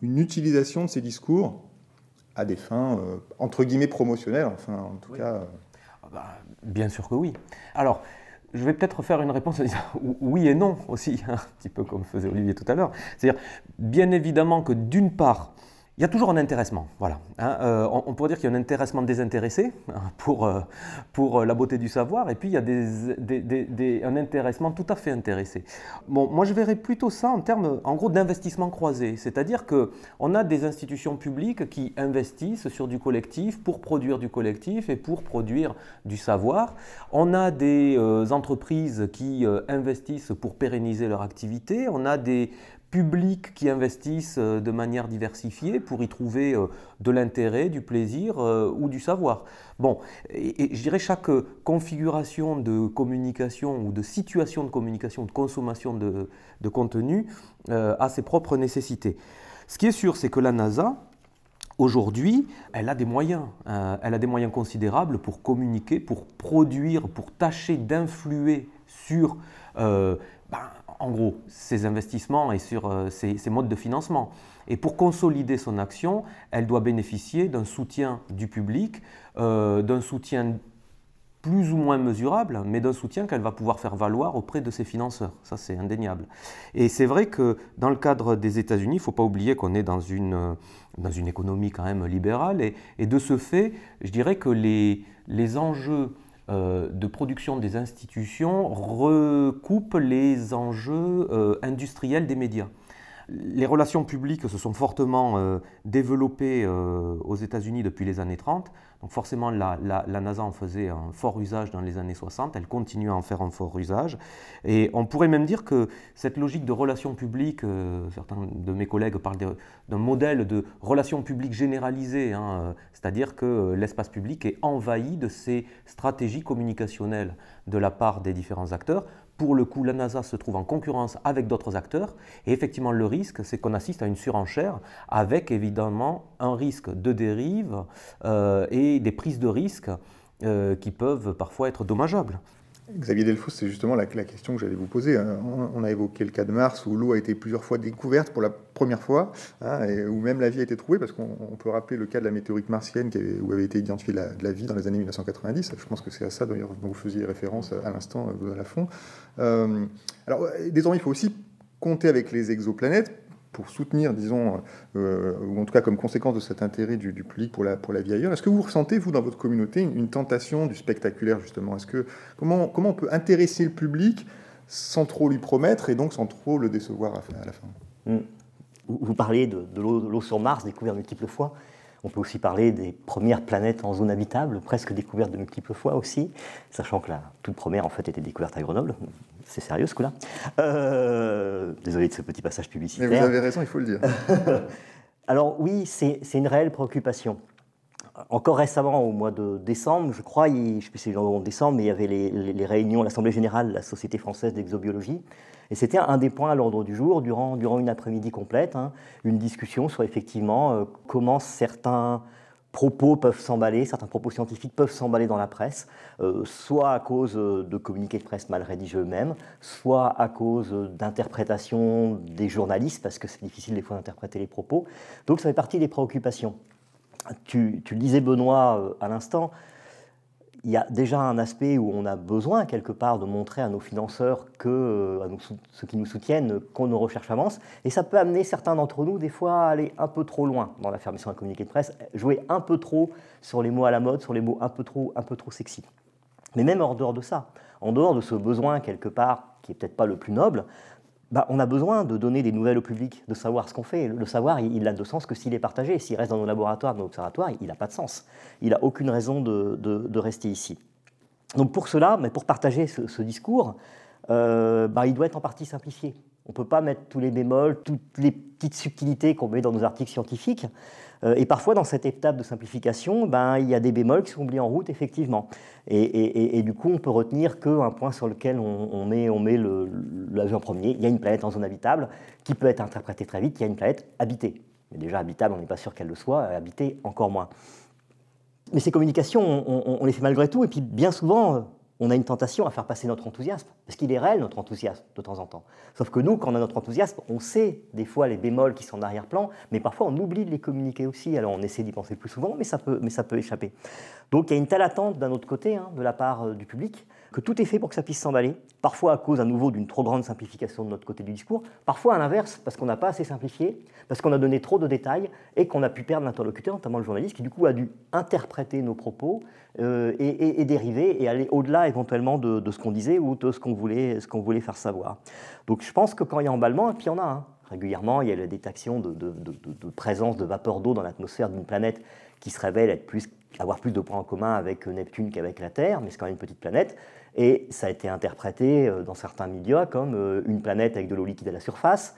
une utilisation de ces discours à des fins, entre guillemets, promotionnelles, enfin, en tout cas ah bah, Bien sûr que oui. Alors, je vais peut-être faire une réponse en disant oui et non aussi, un petit peu comme faisait Olivier tout à l'heure. C'est-à-dire, bien évidemment que d'une part, il y a toujours un intéressement, voilà. Hein. Euh, on, pourrait dire qu'il y a un intéressement désintéressé hein, pour, euh, pour euh, la beauté du savoir, et puis il y a un intéressement tout à fait intéressé. Bon, moi je verrais plutôt ça en termes, en gros, d'investissement croisé, c'est-à-dire qu'on a des institutions publiques qui investissent sur du collectif pour produire du collectif et pour produire du savoir. On a des entreprises qui investissent pour pérenniser leur activité. On a des publics qui investissent euh, de manière diversifiée pour y trouver euh, de l'intérêt, du plaisir euh, ou du savoir. Bon, et, je dirais chaque configuration de communication ou de situation de communication, de consommation de, contenu a ses propres nécessités. Ce qui est sûr, c'est que la NASA, Aujourd'hui, elle a des moyens, elle a des moyens considérables pour communiquer, pour produire, pour tâcher d'influer sur ben, en gros, ses investissements et sur euh, ses, modes de financement. Et pour consolider son action, elle doit bénéficier d'un soutien du public, euh, d'un soutien plus ou moins mesurable, mais d'un soutien qu'elle va pouvoir faire valoir auprès de ses financeurs. Ça, c'est indéniable. Et c'est vrai que dans le cadre des États-Unis, il ne faut pas oublier qu'on est dans une, dans une économie quand même libérale. Et, et, de ce fait, je dirais que les, les enjeux euh, de production des institutions recoupe les enjeux euh, industriels des médias. Les relations publiques se sont fortement euh, développées aux États-Unis depuis les années 30. Donc forcément, la, NASA en faisait un fort usage dans les années 60, elle continue à en faire un fort usage. Et on pourrait même dire que cette logique de relations publiques, euh, certains de mes collègues parlent d'un modèle de relations publiques généralisées, hein, euh, c'est-à-dire que l'espace public est envahi de ces stratégies communicationnelles de la part des différents acteurs pour le coup, la NASA se trouve en concurrence avec d'autres acteurs. Et effectivement, le risque, c'est qu'on assiste à une surenchère avec évidemment un risque de dérive euh, et des prises de risques euh, qui peuvent parfois être dommageables. Xavier Delfos, c'est justement la, question que j'allais vous poser. Hein. On a évoqué le cas de Mars où l'eau a été plusieurs fois découverte pour la première fois, hein, et où même la vie a été trouvée, parce qu'on peut rappeler le cas de la météorite martienne où avait été identifiée la, la, vie dans les années 1990. Je pense que c'est à ça d'ailleurs dont vous faisiez référence à l'instant à la fond. Euh, alors désormais, il faut aussi compter avec les exoplanètes pour soutenir, disons, euh, ou en tout cas comme conséquence de cet intérêt du, public pour la, pour la vie ailleurs, est-ce que vous ressentez, vous, dans votre communauté, une, tentation du spectaculaire, justement? Est-ce que, comment, comment on peut intéresser le public sans trop lui promettre et donc sans trop le décevoir à, la fin? Hmm. Vous parliez de, de l'eau sur Mars, découverte multiples fois. On peut aussi parler des premières planètes en zone habitable, presque découvertes de multiples fois aussi, sachant que la toute première en fait était découverte à Grenoble. C'est sérieux ce coup-là. Euh, désolé de ce petit passage publicitaire. Mais vous avez raison, il faut le dire. Alors oui, c'est une réelle préoccupation. Encore récemment, au mois de décembre, je crois, je ne sais plus si c'est en décembre, mais il y avait les, les réunions, l'Assemblée générale de la Société française d'exobiologie, et c'était un des points à l'ordre du jour durant, durant une après-midi complète, hein, une discussion sur effectivement euh, comment certains propos peuvent s'emballer, certains propos scientifiques peuvent s'emballer dans la presse, euh, soit à cause de communiqués de presse mal rédigés eux-mêmes, soit à cause d'interprétations des journalistes, parce que c'est difficile des fois d'interpréter les propos. Donc ça fait partie des préoccupations. Tu, tu le disais Benoît euh, à l'instant, il y a déjà un aspect où on a besoin quelque part de montrer à nos financeurs, que, euh, à ceux qui nous soutiennent, qu'on nos recherches avancent. Et ça peut amener certains d'entre nous, des fois, à aller un peu trop loin dans l'affirmation d'un communiqué de presse, jouer un peu trop sur les mots à la mode, sur les mots un peu trop, un peu trop sexy. Mais même en dehors de ça, en dehors de ce besoin quelque part, qui est peut-être pas le plus noble, bah, on a besoin de donner des nouvelles au public, de savoir ce qu'on fait. Le savoir, il n'a de sens que s'il est partagé. S'il reste dans nos laboratoires, dans nos observatoires, il n'a pas de sens. Il n'a aucune raison de, rester ici. Donc pour cela, mais pour partager ce, discours, bah, il doit être en partie simplifié. On ne peut pas mettre tous les bémols, toutes les petites subtilités qu'on met dans nos articles scientifiques. Euh, et parfois, dans cette étape de simplification, ben, il y a des bémols qui sont oubliés en route, effectivement. Et, du coup, on peut retenir qu'un point sur lequel on, met, on met premier, il y a une planète en zone habitable qui peut être interprétée très vite, il y a une planète habitée. Mais déjà, habitable, on n'est pas sûr qu'elle le soit, habitée, encore moins. Mais ces communications, on, les fait malgré tout, et puis bien souvent, on a une tentation à faire passer notre enthousiasme, parce qu'il est réel notre enthousiasme de temps en temps. Sauf que nous, quand on a notre enthousiasme, on sait des fois les bémols qui sont en arrière-plan, mais parfois on oublie de les communiquer aussi. Alors on essaie d'y penser plus souvent, mais ça peut, mais ça peut échapper. Donc il y a une telle attente d'un autre côté, hein, de la part euh, du public, que tout est fait pour que ça puisse s'emballer, parfois à cause à nouveau d'une trop grande simplification de notre côté du discours, parfois à l'inverse, parce qu'on n'a pas assez simplifié, parce qu'on a donné trop de détails et qu'on a pu perdre l'interlocuteur, notamment le journaliste, qui du coup a dû interpréter nos propos euh, et, dériver et aller au-delà éventuellement de, ce qu'on disait ou de ce qu'on voulait, ce voulait faire savoir. Donc je pense que quand il y a emballement, et puis il y en a, hein, régulièrement, il y a la détection de, présence de vapeur d'eau dans l'atmosphère d'une planète qui se révèle avoir plus de points en commun avec Neptune qu'avec la Terre, mais c'est quand même une petite planète. Et ça a été interprété euh, dans certains médias comme euh, une planète avec de l'eau liquide à la surface,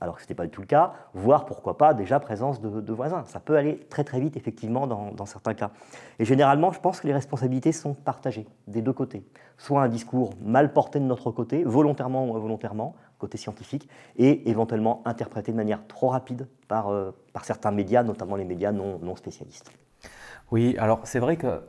alors que ce n'était pas du tout le cas, voire pourquoi pas déjà présence de, voisins. Ça peut aller très très vite effectivement dans, certains cas. Et généralement, je pense que les responsabilités sont partagées des deux côtés. Soit un discours mal porté de notre côté, volontairement ou involontairement, côté scientifique, et éventuellement interprété de manière trop rapide par, euh, certains médias, notamment les médias non spécialistes. Oui, alors c'est vrai que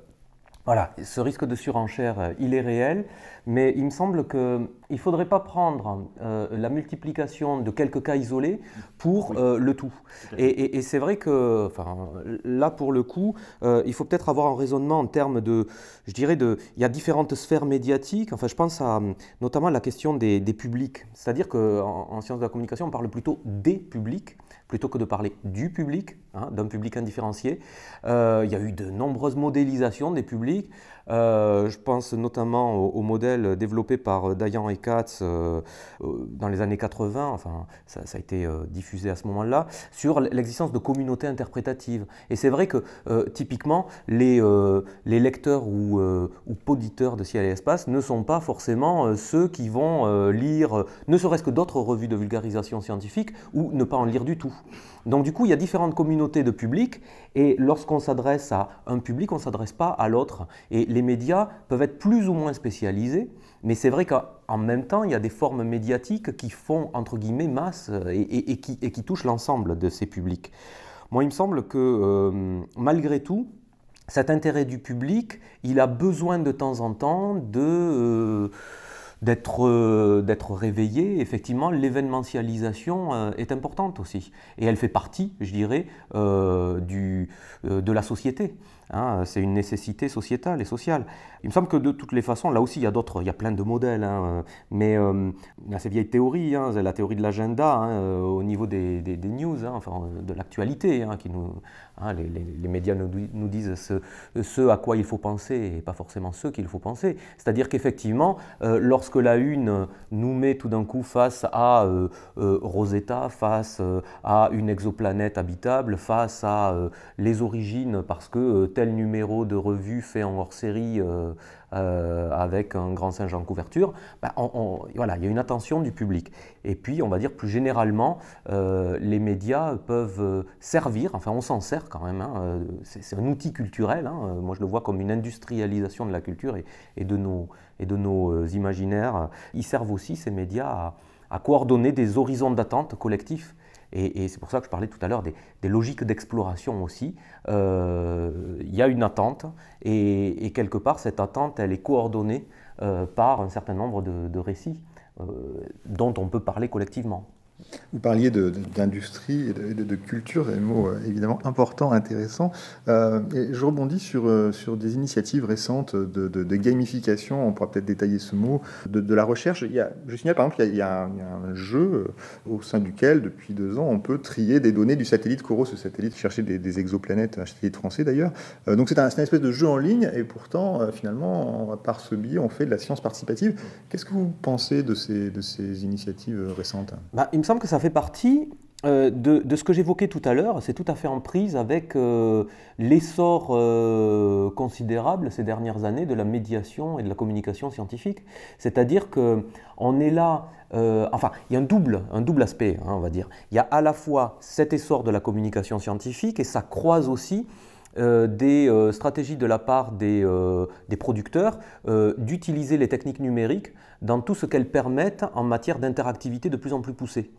voilà, ce risque de surenchère, euh, il est réel, mais il me semble qu'il ne faudrait pas prendre euh, la multiplication de quelques cas isolés pour euh, le tout. Et, c'est vrai que, enfin, là, pour le coup, il faut peut-être avoir un raisonnement en termes de, je dirais, de, il y a différentes sphères médiatiques. Enfin, je pense à notamment à la question des, publics. C'est-à-dire qu'en en, sciences de la communication, on parle plutôt des publics plutôt que de parler du public, hein, d'un public indifférencié. il y a eu de nombreuses modélisations des publics. week. Euh, je pense notamment au, modèle développé par Dayan et Katz euh, euh, dans les années 80, enfin ça, a été diffusé à ce moment-là, sur l'existence de communautés interprétatives. Et c'est vrai que typiquement, les, lecteurs ou, ou poditeurs de Ciel et Espace ne sont pas forcément ceux qui vont lire ne serait-ce que d'autres revues de vulgarisation scientifique ou ne pas en lire du tout. Donc du coup, il y a différentes communautés de public et lorsqu'on s'adresse à un public, on ne s'adresse pas à l'autre. Médias peuvent être plus ou moins spécialisés, mais c'est vrai qu'en même temps, il y a des formes médiatiques qui font, entre guillemets, masse et, qui, touchent l'ensemble de ces publics. Moi, il me semble que euh, malgré tout, cet intérêt du public, il a besoin de temps en temps. Euh, euh, d'être réveillé. Effectivement, l'événementialisation euh, est importante aussi. Et elle fait partie, je dirais, euh, de la société. Hein. c'est une nécessité sociétale et sociale. Il me semble que de toutes les façons, là aussi, il y a d'autres, il y a plein de modèles, hein, mais il y a ces vieilles théories, hein, la théorie de l'agenda au niveau des, des, news, enfin, de l'actualité, qui nous, les, les, médias nous, nous disent ce, ce, à quoi il faut penser et pas forcément ce qu'il faut penser. C'est-à-dire qu'effectivement, lorsque la une nous met tout d'un coup face à Rosetta, face à une exoplanète habitable, face à les origines, parce que tel numéro de revue fait en hors-série euh, euh, avec un grand singe en couverture, ben, voilà, il y a une attention du public. Et puis, on va dire plus généralement, euh, les médias peuvent servir, enfin on s'en sert quand même, hein, c'est un outil culturel, hein, moi je le vois comme une industrialisation de la culture et, de, nos, et de nos imaginaires. Ils servent aussi, ces médias, à coordonner des horizons d'attente collectifs et, c'est pour ça que je parlais tout à l'heure des, logiques d'exploration aussi. Euh, il y a une attente, et, quelque part, cette attente, elle est coordonnée euh, par un certain nombre de, récits euh, dont on peut parler collectivement. Vous parliez d'industrie et de, culture, c'est un mot euh, évidemment important, intéressant. Euh, je rebondis sur, euh, sur des initiatives récentes de, gamification, on pourra peut-être détailler ce mot, de, la recherche. Il y a, je signale par exemple qu'il y, a un jeu au sein duquel, depuis deux ans, on peut trier des données du satellite Coro, ce satellite chercher des, exoplanètes, un satellite français d'ailleurs. donc c'est un, une espèce de jeu en ligne, et pourtant, finalement, par ce biais, on fait de la science participative. Qu'est-ce que vous pensez de ces, de ces initiatives récentes? Bah, semble que ça fait partie euh, de, ce que j'évoquais tout à l'heure, c'est tout à fait en prise avec euh, l'essor euh, considérable ces dernières années de la médiation et de la communication scientifique. C'est-à-dire qu'on est là, enfin, il y a un double, un double aspect, hein, on va dire. Il y a à la fois cet essor de la communication scientifique et ça croise aussi des stratégies de la part des, des producteurs d'utiliser les techniques numériques dans tout ce qu'elles permettent en matière d'interactivité de plus en plus poussée.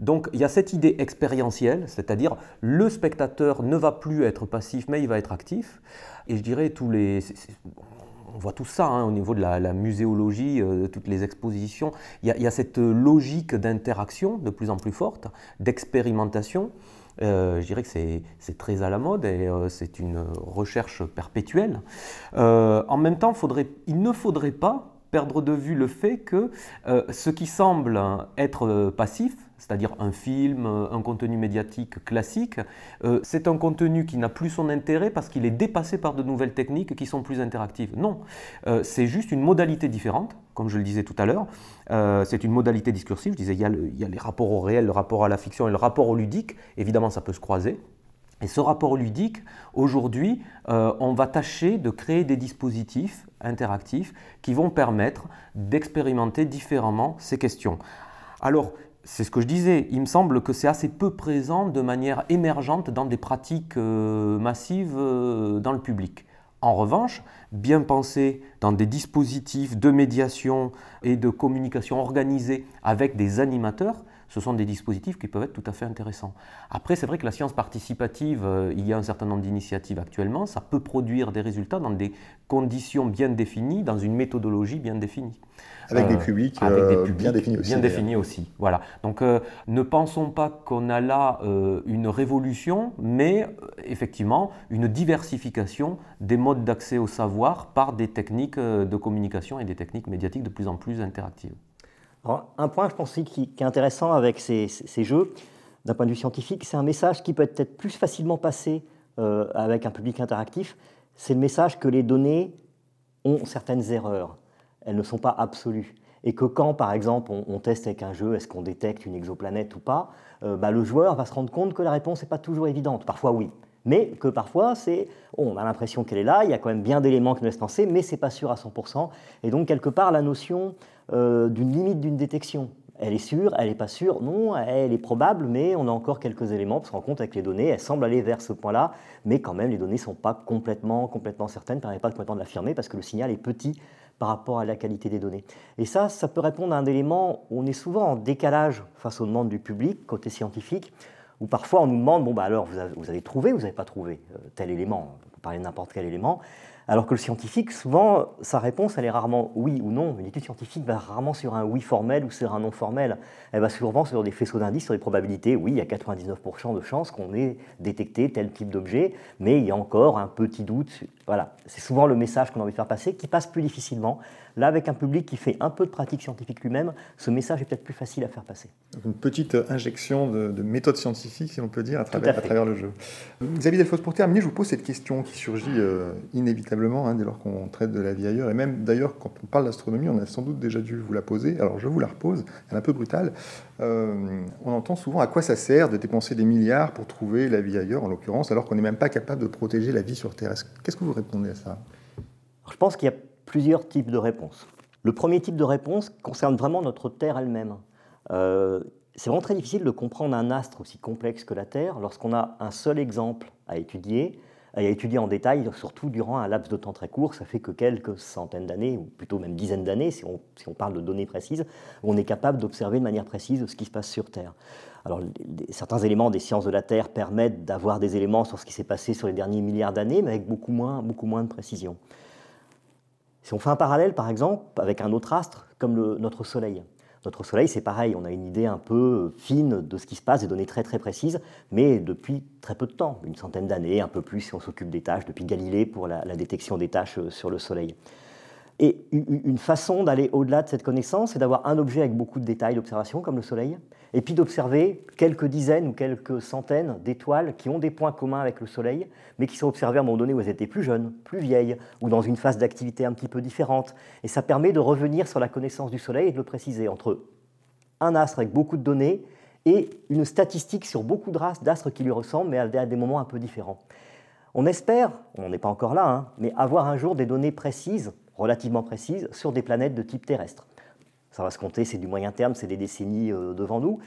Donc il y a cette idée expérientielle, c'est-à-dire le spectateur ne va plus être passif, mais il va être actif. Et je dirais tous les... On voit tout ça hein, au niveau de la, muséologie, euh, toutes les expositions. Il y, a, cette logique d'interaction de plus en plus forte, d'expérimentation. Euh, je dirais que c'est très à la mode et euh, c'est une recherche perpétuelle. en même temps, il ne faudrait pas perdre de vue le fait que ce qui semble être passif c'est-à-dire un film, euh, un contenu médiatique classique, euh, c'est un contenu qui n'a plus son intérêt parce qu'il est dépassé par de nouvelles techniques qui sont plus interactives. Non, euh, c'est juste une modalité différente, comme je le disais tout à l'heure. C'est une modalité discursive. Je disais, il y, a les rapports au réel, le rapport à la fiction et le rapport au ludique. Évidemment, ça peut se croiser. Et ce rapport ludique, aujourd'hui, on va tâcher de créer des dispositifs interactifs qui vont permettre d'expérimenter différemment ces questions. Alors, c'est ce que je disais, il me semble que c'est assez peu présent de manière émergente dans des pratiques euh, massives euh, dans le public. En revanche, bien pensé dans des dispositifs de médiation et de communication organisés avec des animateurs, ce sont des dispositifs qui peuvent être tout à fait intéressants. Après, c'est vrai que la science participative, euh, il y a un certain nombre d'initiatives actuellement, ça peut produire des résultats dans des conditions bien définies, dans une méthodologie bien définie. Avec des euh, publics, euh, bien définis aussi. Bien définis aussi, voilà. Donc ne pensons pas qu'on a là une révolution, mais effectivement une diversification des modes d'accès au savoir par des techniques de communication et des techniques médiatiques de plus en plus interactives un point, je pense, qui, est intéressant avec ces, jeux, d'un point de vue scientifique, c'est un message qui peut être plus facilement passé euh, avec un public interactif. C'est le message que les données ont certaines erreurs. Elles ne sont pas absolues. Et que quand, par exemple, on, teste avec un jeu, est-ce qu'on détecte une exoplanète ou pas, euh, bah, le joueur va se rendre compte que la réponse n'est pas toujours évidente. Parfois, oui. Mais que parfois, c'est, on a l'impression qu'elle est là, il y a quand même bien d'éléments qui nous laissent penser, mais c'est pas sûr à 100%. Et donc, quelque part, la notion euh, d'une limite d'une détection. Elle est sûre, elle n'est pas sûre, non, elle est probable, mais on a encore quelques éléments pour se rendre compte avec les données, elles semblent aller vers ce point-là, mais quand même les données ne sont pas complètement, complètement certaines, ne permettent pas complètement de l'affirmer parce que le signal est petit par rapport à la qualité des données. Et ça, ça peut répondre à un élément où on est souvent en décalage face aux demandes du public, côté scientifique, où parfois on nous demande, bon bah alors vous avez, trouvé ou vous n'avez pas trouvé euh, tel élément, on peut parler de n'importe quel élément, alors que le scientifique, souvent, sa réponse, elle est rarement oui ou non. Une étude scientifique va rarement sur un oui formel ou sur un non formel. Elle va souvent sur des faisceaux d'indices, sur des probabilités. Oui, il y a 99% de chances qu'on ait détecté tel type d'objet, mais il y a encore un petit doute. Voilà, c'est souvent le message qu'on a envie de faire passer, qui passe plus difficilement. Là, avec un public qui fait un peu de pratique scientifique lui-même, ce message est peut-être plus facile à faire passer. une petite injection de, méthode scientifique, si l'on peut dire, à travers, à, travers le jeu. Xavier Delfos, pour terminer, je vous pose cette question qui surgit euh, inévitablement hein, dès lors qu'on traite de la vie ailleurs. Et même d'ailleurs, quand on parle d'astronomie, on a sans doute déjà dû vous la poser. Alors je vous la repose, elle est un peu brutale. Euh, on entend souvent à quoi ça sert de dépenser des milliards pour trouver la vie ailleurs, en l'occurrence, alors qu'on n'est même pas capable de protéger la vie sur Terre. Qu'est-ce que vous répondez à ça? Je pense qu'il y a plusieurs types de réponses. Le premier type de réponse concerne vraiment notre Terre elle-même. Euh, c'est vraiment très difficile de comprendre un astre aussi complexe que la Terre lorsqu'on a un seul exemple à étudier, à étudier en détail, surtout durant un laps de temps très court. Ça fait que quelques centaines d'années, ou plutôt même dizaines d'années, si on, si on, parle de données précises, on est capable d'observer de manière précise ce qui se passe sur Terre. Alors, certains éléments des sciences de la Terre permettent d'avoir des éléments sur ce qui s'est passé sur les derniers milliards d'années, mais avec beaucoup moins, beaucoup moins de précision. Si on fait un parallèle, par exemple, avec un autre astre, comme notre Soleil. Notre Soleil, c'est pareil, on a une idée un peu fine de ce qui se passe, des données très très précises, mais depuis très peu de temps, une centaine d'années, un peu plus si on s'occupe des tâches, depuis Galilée pour la, la détection des tâches euh, sur le Soleil. Et une façon d'aller au-delà de cette connaissance, c'est d'avoir un objet avec beaucoup de détails d'observation, comme le Soleil, et puis d'observer quelques dizaines ou quelques centaines d'étoiles qui ont des points communs avec le Soleil, mais qui sont observées à un moment donné où elles étaient plus jeunes, plus vieilles, ou dans une phase d'activité un petit peu différente. Et ça permet de revenir sur la connaissance du Soleil et de le préciser entre un astre avec beaucoup de données et une statistique sur beaucoup d'astres qui lui ressemblent, mais à des moments un peu différents. On espère, on n'est pas encore là, hein, mais avoir un jour des données précises, relativement précises, sur des planètes de type terrestre. Ça va se compter, c'est du moyen terme, c'est des décennies euh, devant nous,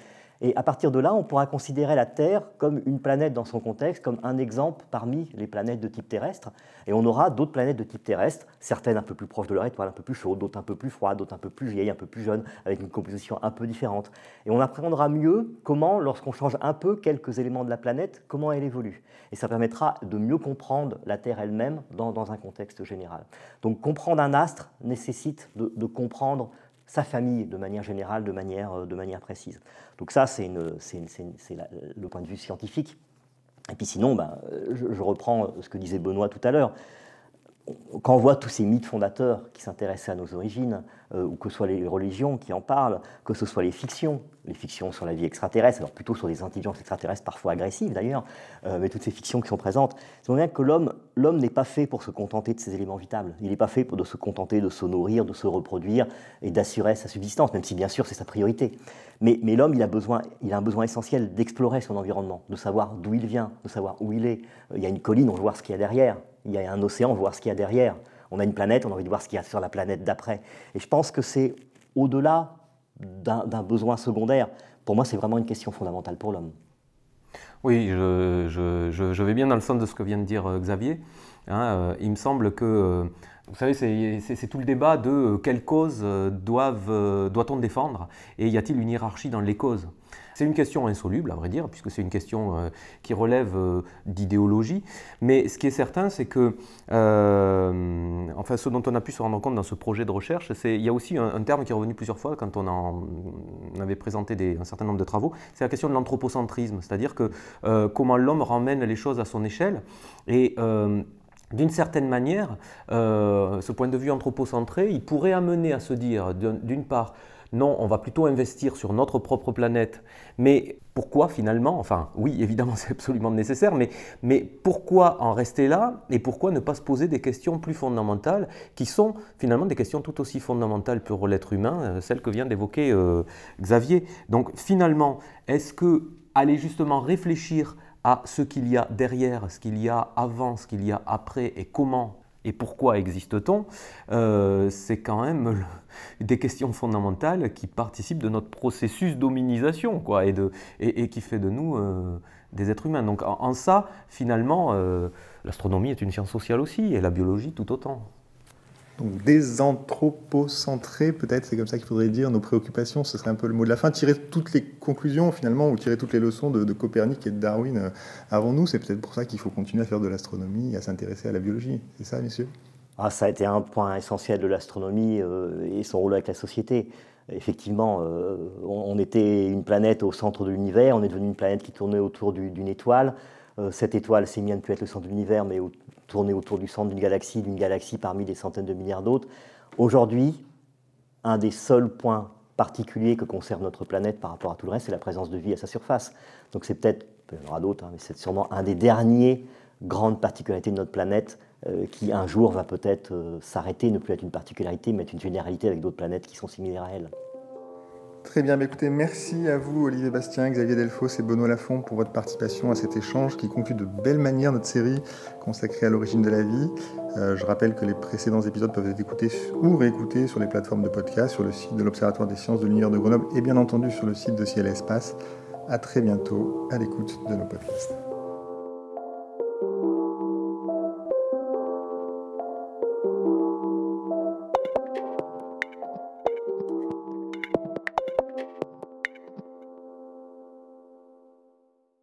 et à partir de là, on pourra considérer la Terre comme une planète dans son contexte, comme un exemple parmi les planètes de type terrestre. Et on aura d'autres planètes de type terrestre, certaines un peu plus proches de leur étoile, un peu plus chaudes, d'autres un peu plus froides, d'autres un peu plus vieilles, un peu plus jeunes, avec une composition un peu différente. Et on apprendra mieux comment, lorsqu'on change un peu quelques éléments de la planète, comment elle évolue. Et ça permettra de mieux comprendre la Terre elle-même dans, un contexte général. Donc comprendre un astre nécessite de, de comprendre sa famille de manière générale, de manière, euh, de manière précise. Donc ça, c'est le point de vue scientifique. Et puis sinon, ben, je, je, reprends ce que disait Benoît tout à l'heure quand on voit tous ces mythes fondateurs qui s'intéressent à nos origines, euh, ou que ce soit les religions qui en parlent, que ce soit les fictions, les fictions sur la vie extraterrestre, alors plutôt sur des intelligences extraterrestres parfois agressives d'ailleurs, euh, mais toutes ces fictions qui sont présentes, c'est bien que l'homme, n'est pas fait pour se contenter de ses éléments vitables. Il n'est pas fait pour se contenter de se nourrir, de se reproduire et d'assurer sa subsistance, même si bien sûr c'est sa priorité. Mais, mais l'homme, il a, besoin, il a un besoin essentiel d'explorer son environnement, de savoir d'où il vient, de savoir où il est. Euh, il y a une colline, on veut voir ce qu'il y a derrière il y a un océan, voir ce qu'il y a derrière. On a une planète, on a envie de voir ce qu'il y a sur la planète d'après. Et je pense que c'est au-delà d'un besoin secondaire. Pour moi, c'est vraiment une question fondamentale pour l'homme. Oui, je, vais bien dans le sens de ce que vient de dire euh, Xavier. Hein, euh, il me semble que, euh, vous savez, c'est tout le débat de quelles causes doit-on défendre et y a-t-il une hiérarchie dans les causes? C'est une question insoluble, à vrai dire, puisque c'est une question euh, qui relève euh, d'idéologie. Mais ce qui est certain, c'est que, euh, enfin, ce dont on a pu se rendre compte dans ce projet de recherche, c'est il y a aussi un, terme qui est revenu plusieurs fois quand on, avait présenté un certain nombre de travaux, c'est la question de l'anthropocentrisme, c'est-à-dire comment l'homme ramène les choses à son échelle et d'une certaine manière, ce point de vue anthropocentré, il pourrait amener à se dire, d'une part, non, on va plutôt investir sur notre propre planète. Mais pourquoi finalement Enfin, oui, évidemment, c'est absolument nécessaire, mais, mais pourquoi en rester là et pourquoi ne pas se poser des questions plus fondamentales qui sont finalement des questions tout aussi fondamentales pour l'être humain, euh, celles que vient d'évoquer euh, Xavier. Donc finalement, est-ce que aller justement réfléchir à ce qu'il y a derrière, ce qu'il y a avant, ce qu'il y a après et comment et pourquoi existe-t-on, euh, c'est quand même des questions fondamentales qui participent de notre processus d'hominisation quoi, et, qui fait de nous euh, des êtres humains. Donc en, ça, finalement, euh, l'astronomie est une science sociale aussi, et la biologie tout autant. Donc désanthropocentré, peut-être, c'est comme ça qu'il faudrait dire, nos préoccupations, ce serait un peu le mot de la fin. Tirer toutes les conclusions, finalement, ou tirer toutes les leçons de, Copernic et de Darwin euh, avant nous, c'est peut-être pour ça qu'il faut continuer à faire de l'astronomie et à s'intéresser à la biologie. C'est ça, messieurs? Ah, Ça a été un point essentiel de l'astronomie euh, et son rôle avec la société. Effectivement, euh, on, était une planète au centre de l'univers, on est devenu une planète qui tournait autour d'une étoile. Cette étoile, c'est bien de plus être le centre de l'univers, mais tourner autour du centre d'une galaxie, d'une galaxie parmi des centaines de milliards d'autres. Aujourd'hui, un des seuls points particuliers que conserve notre planète par rapport à tout le reste, c'est la présence de vie à sa surface. Donc c'est peut-être, il y en aura d'autres, hein, mais c'est sûrement un des derniers grandes particularités de notre planète euh, qui un jour va peut-être euh, s'arrêter, ne plus être une particularité, mais être une généralité avec d'autres planètes qui sont similaires à elle. Très bien, écoutez, merci à vous Olivier Bastien, Xavier Delfos et Benoît Lafont pour votre participation à cet échange qui conclut de belle manière notre série consacrée à l'origine de la vie. Euh, je rappelle que les précédents épisodes peuvent être écoutés ou réécoutés sur les plateformes de podcast, sur le site de l'Observatoire des sciences de l'univers de Grenoble et bien entendu sur le site de Ciel et Espace. À très bientôt à l'écoute de nos podcasts.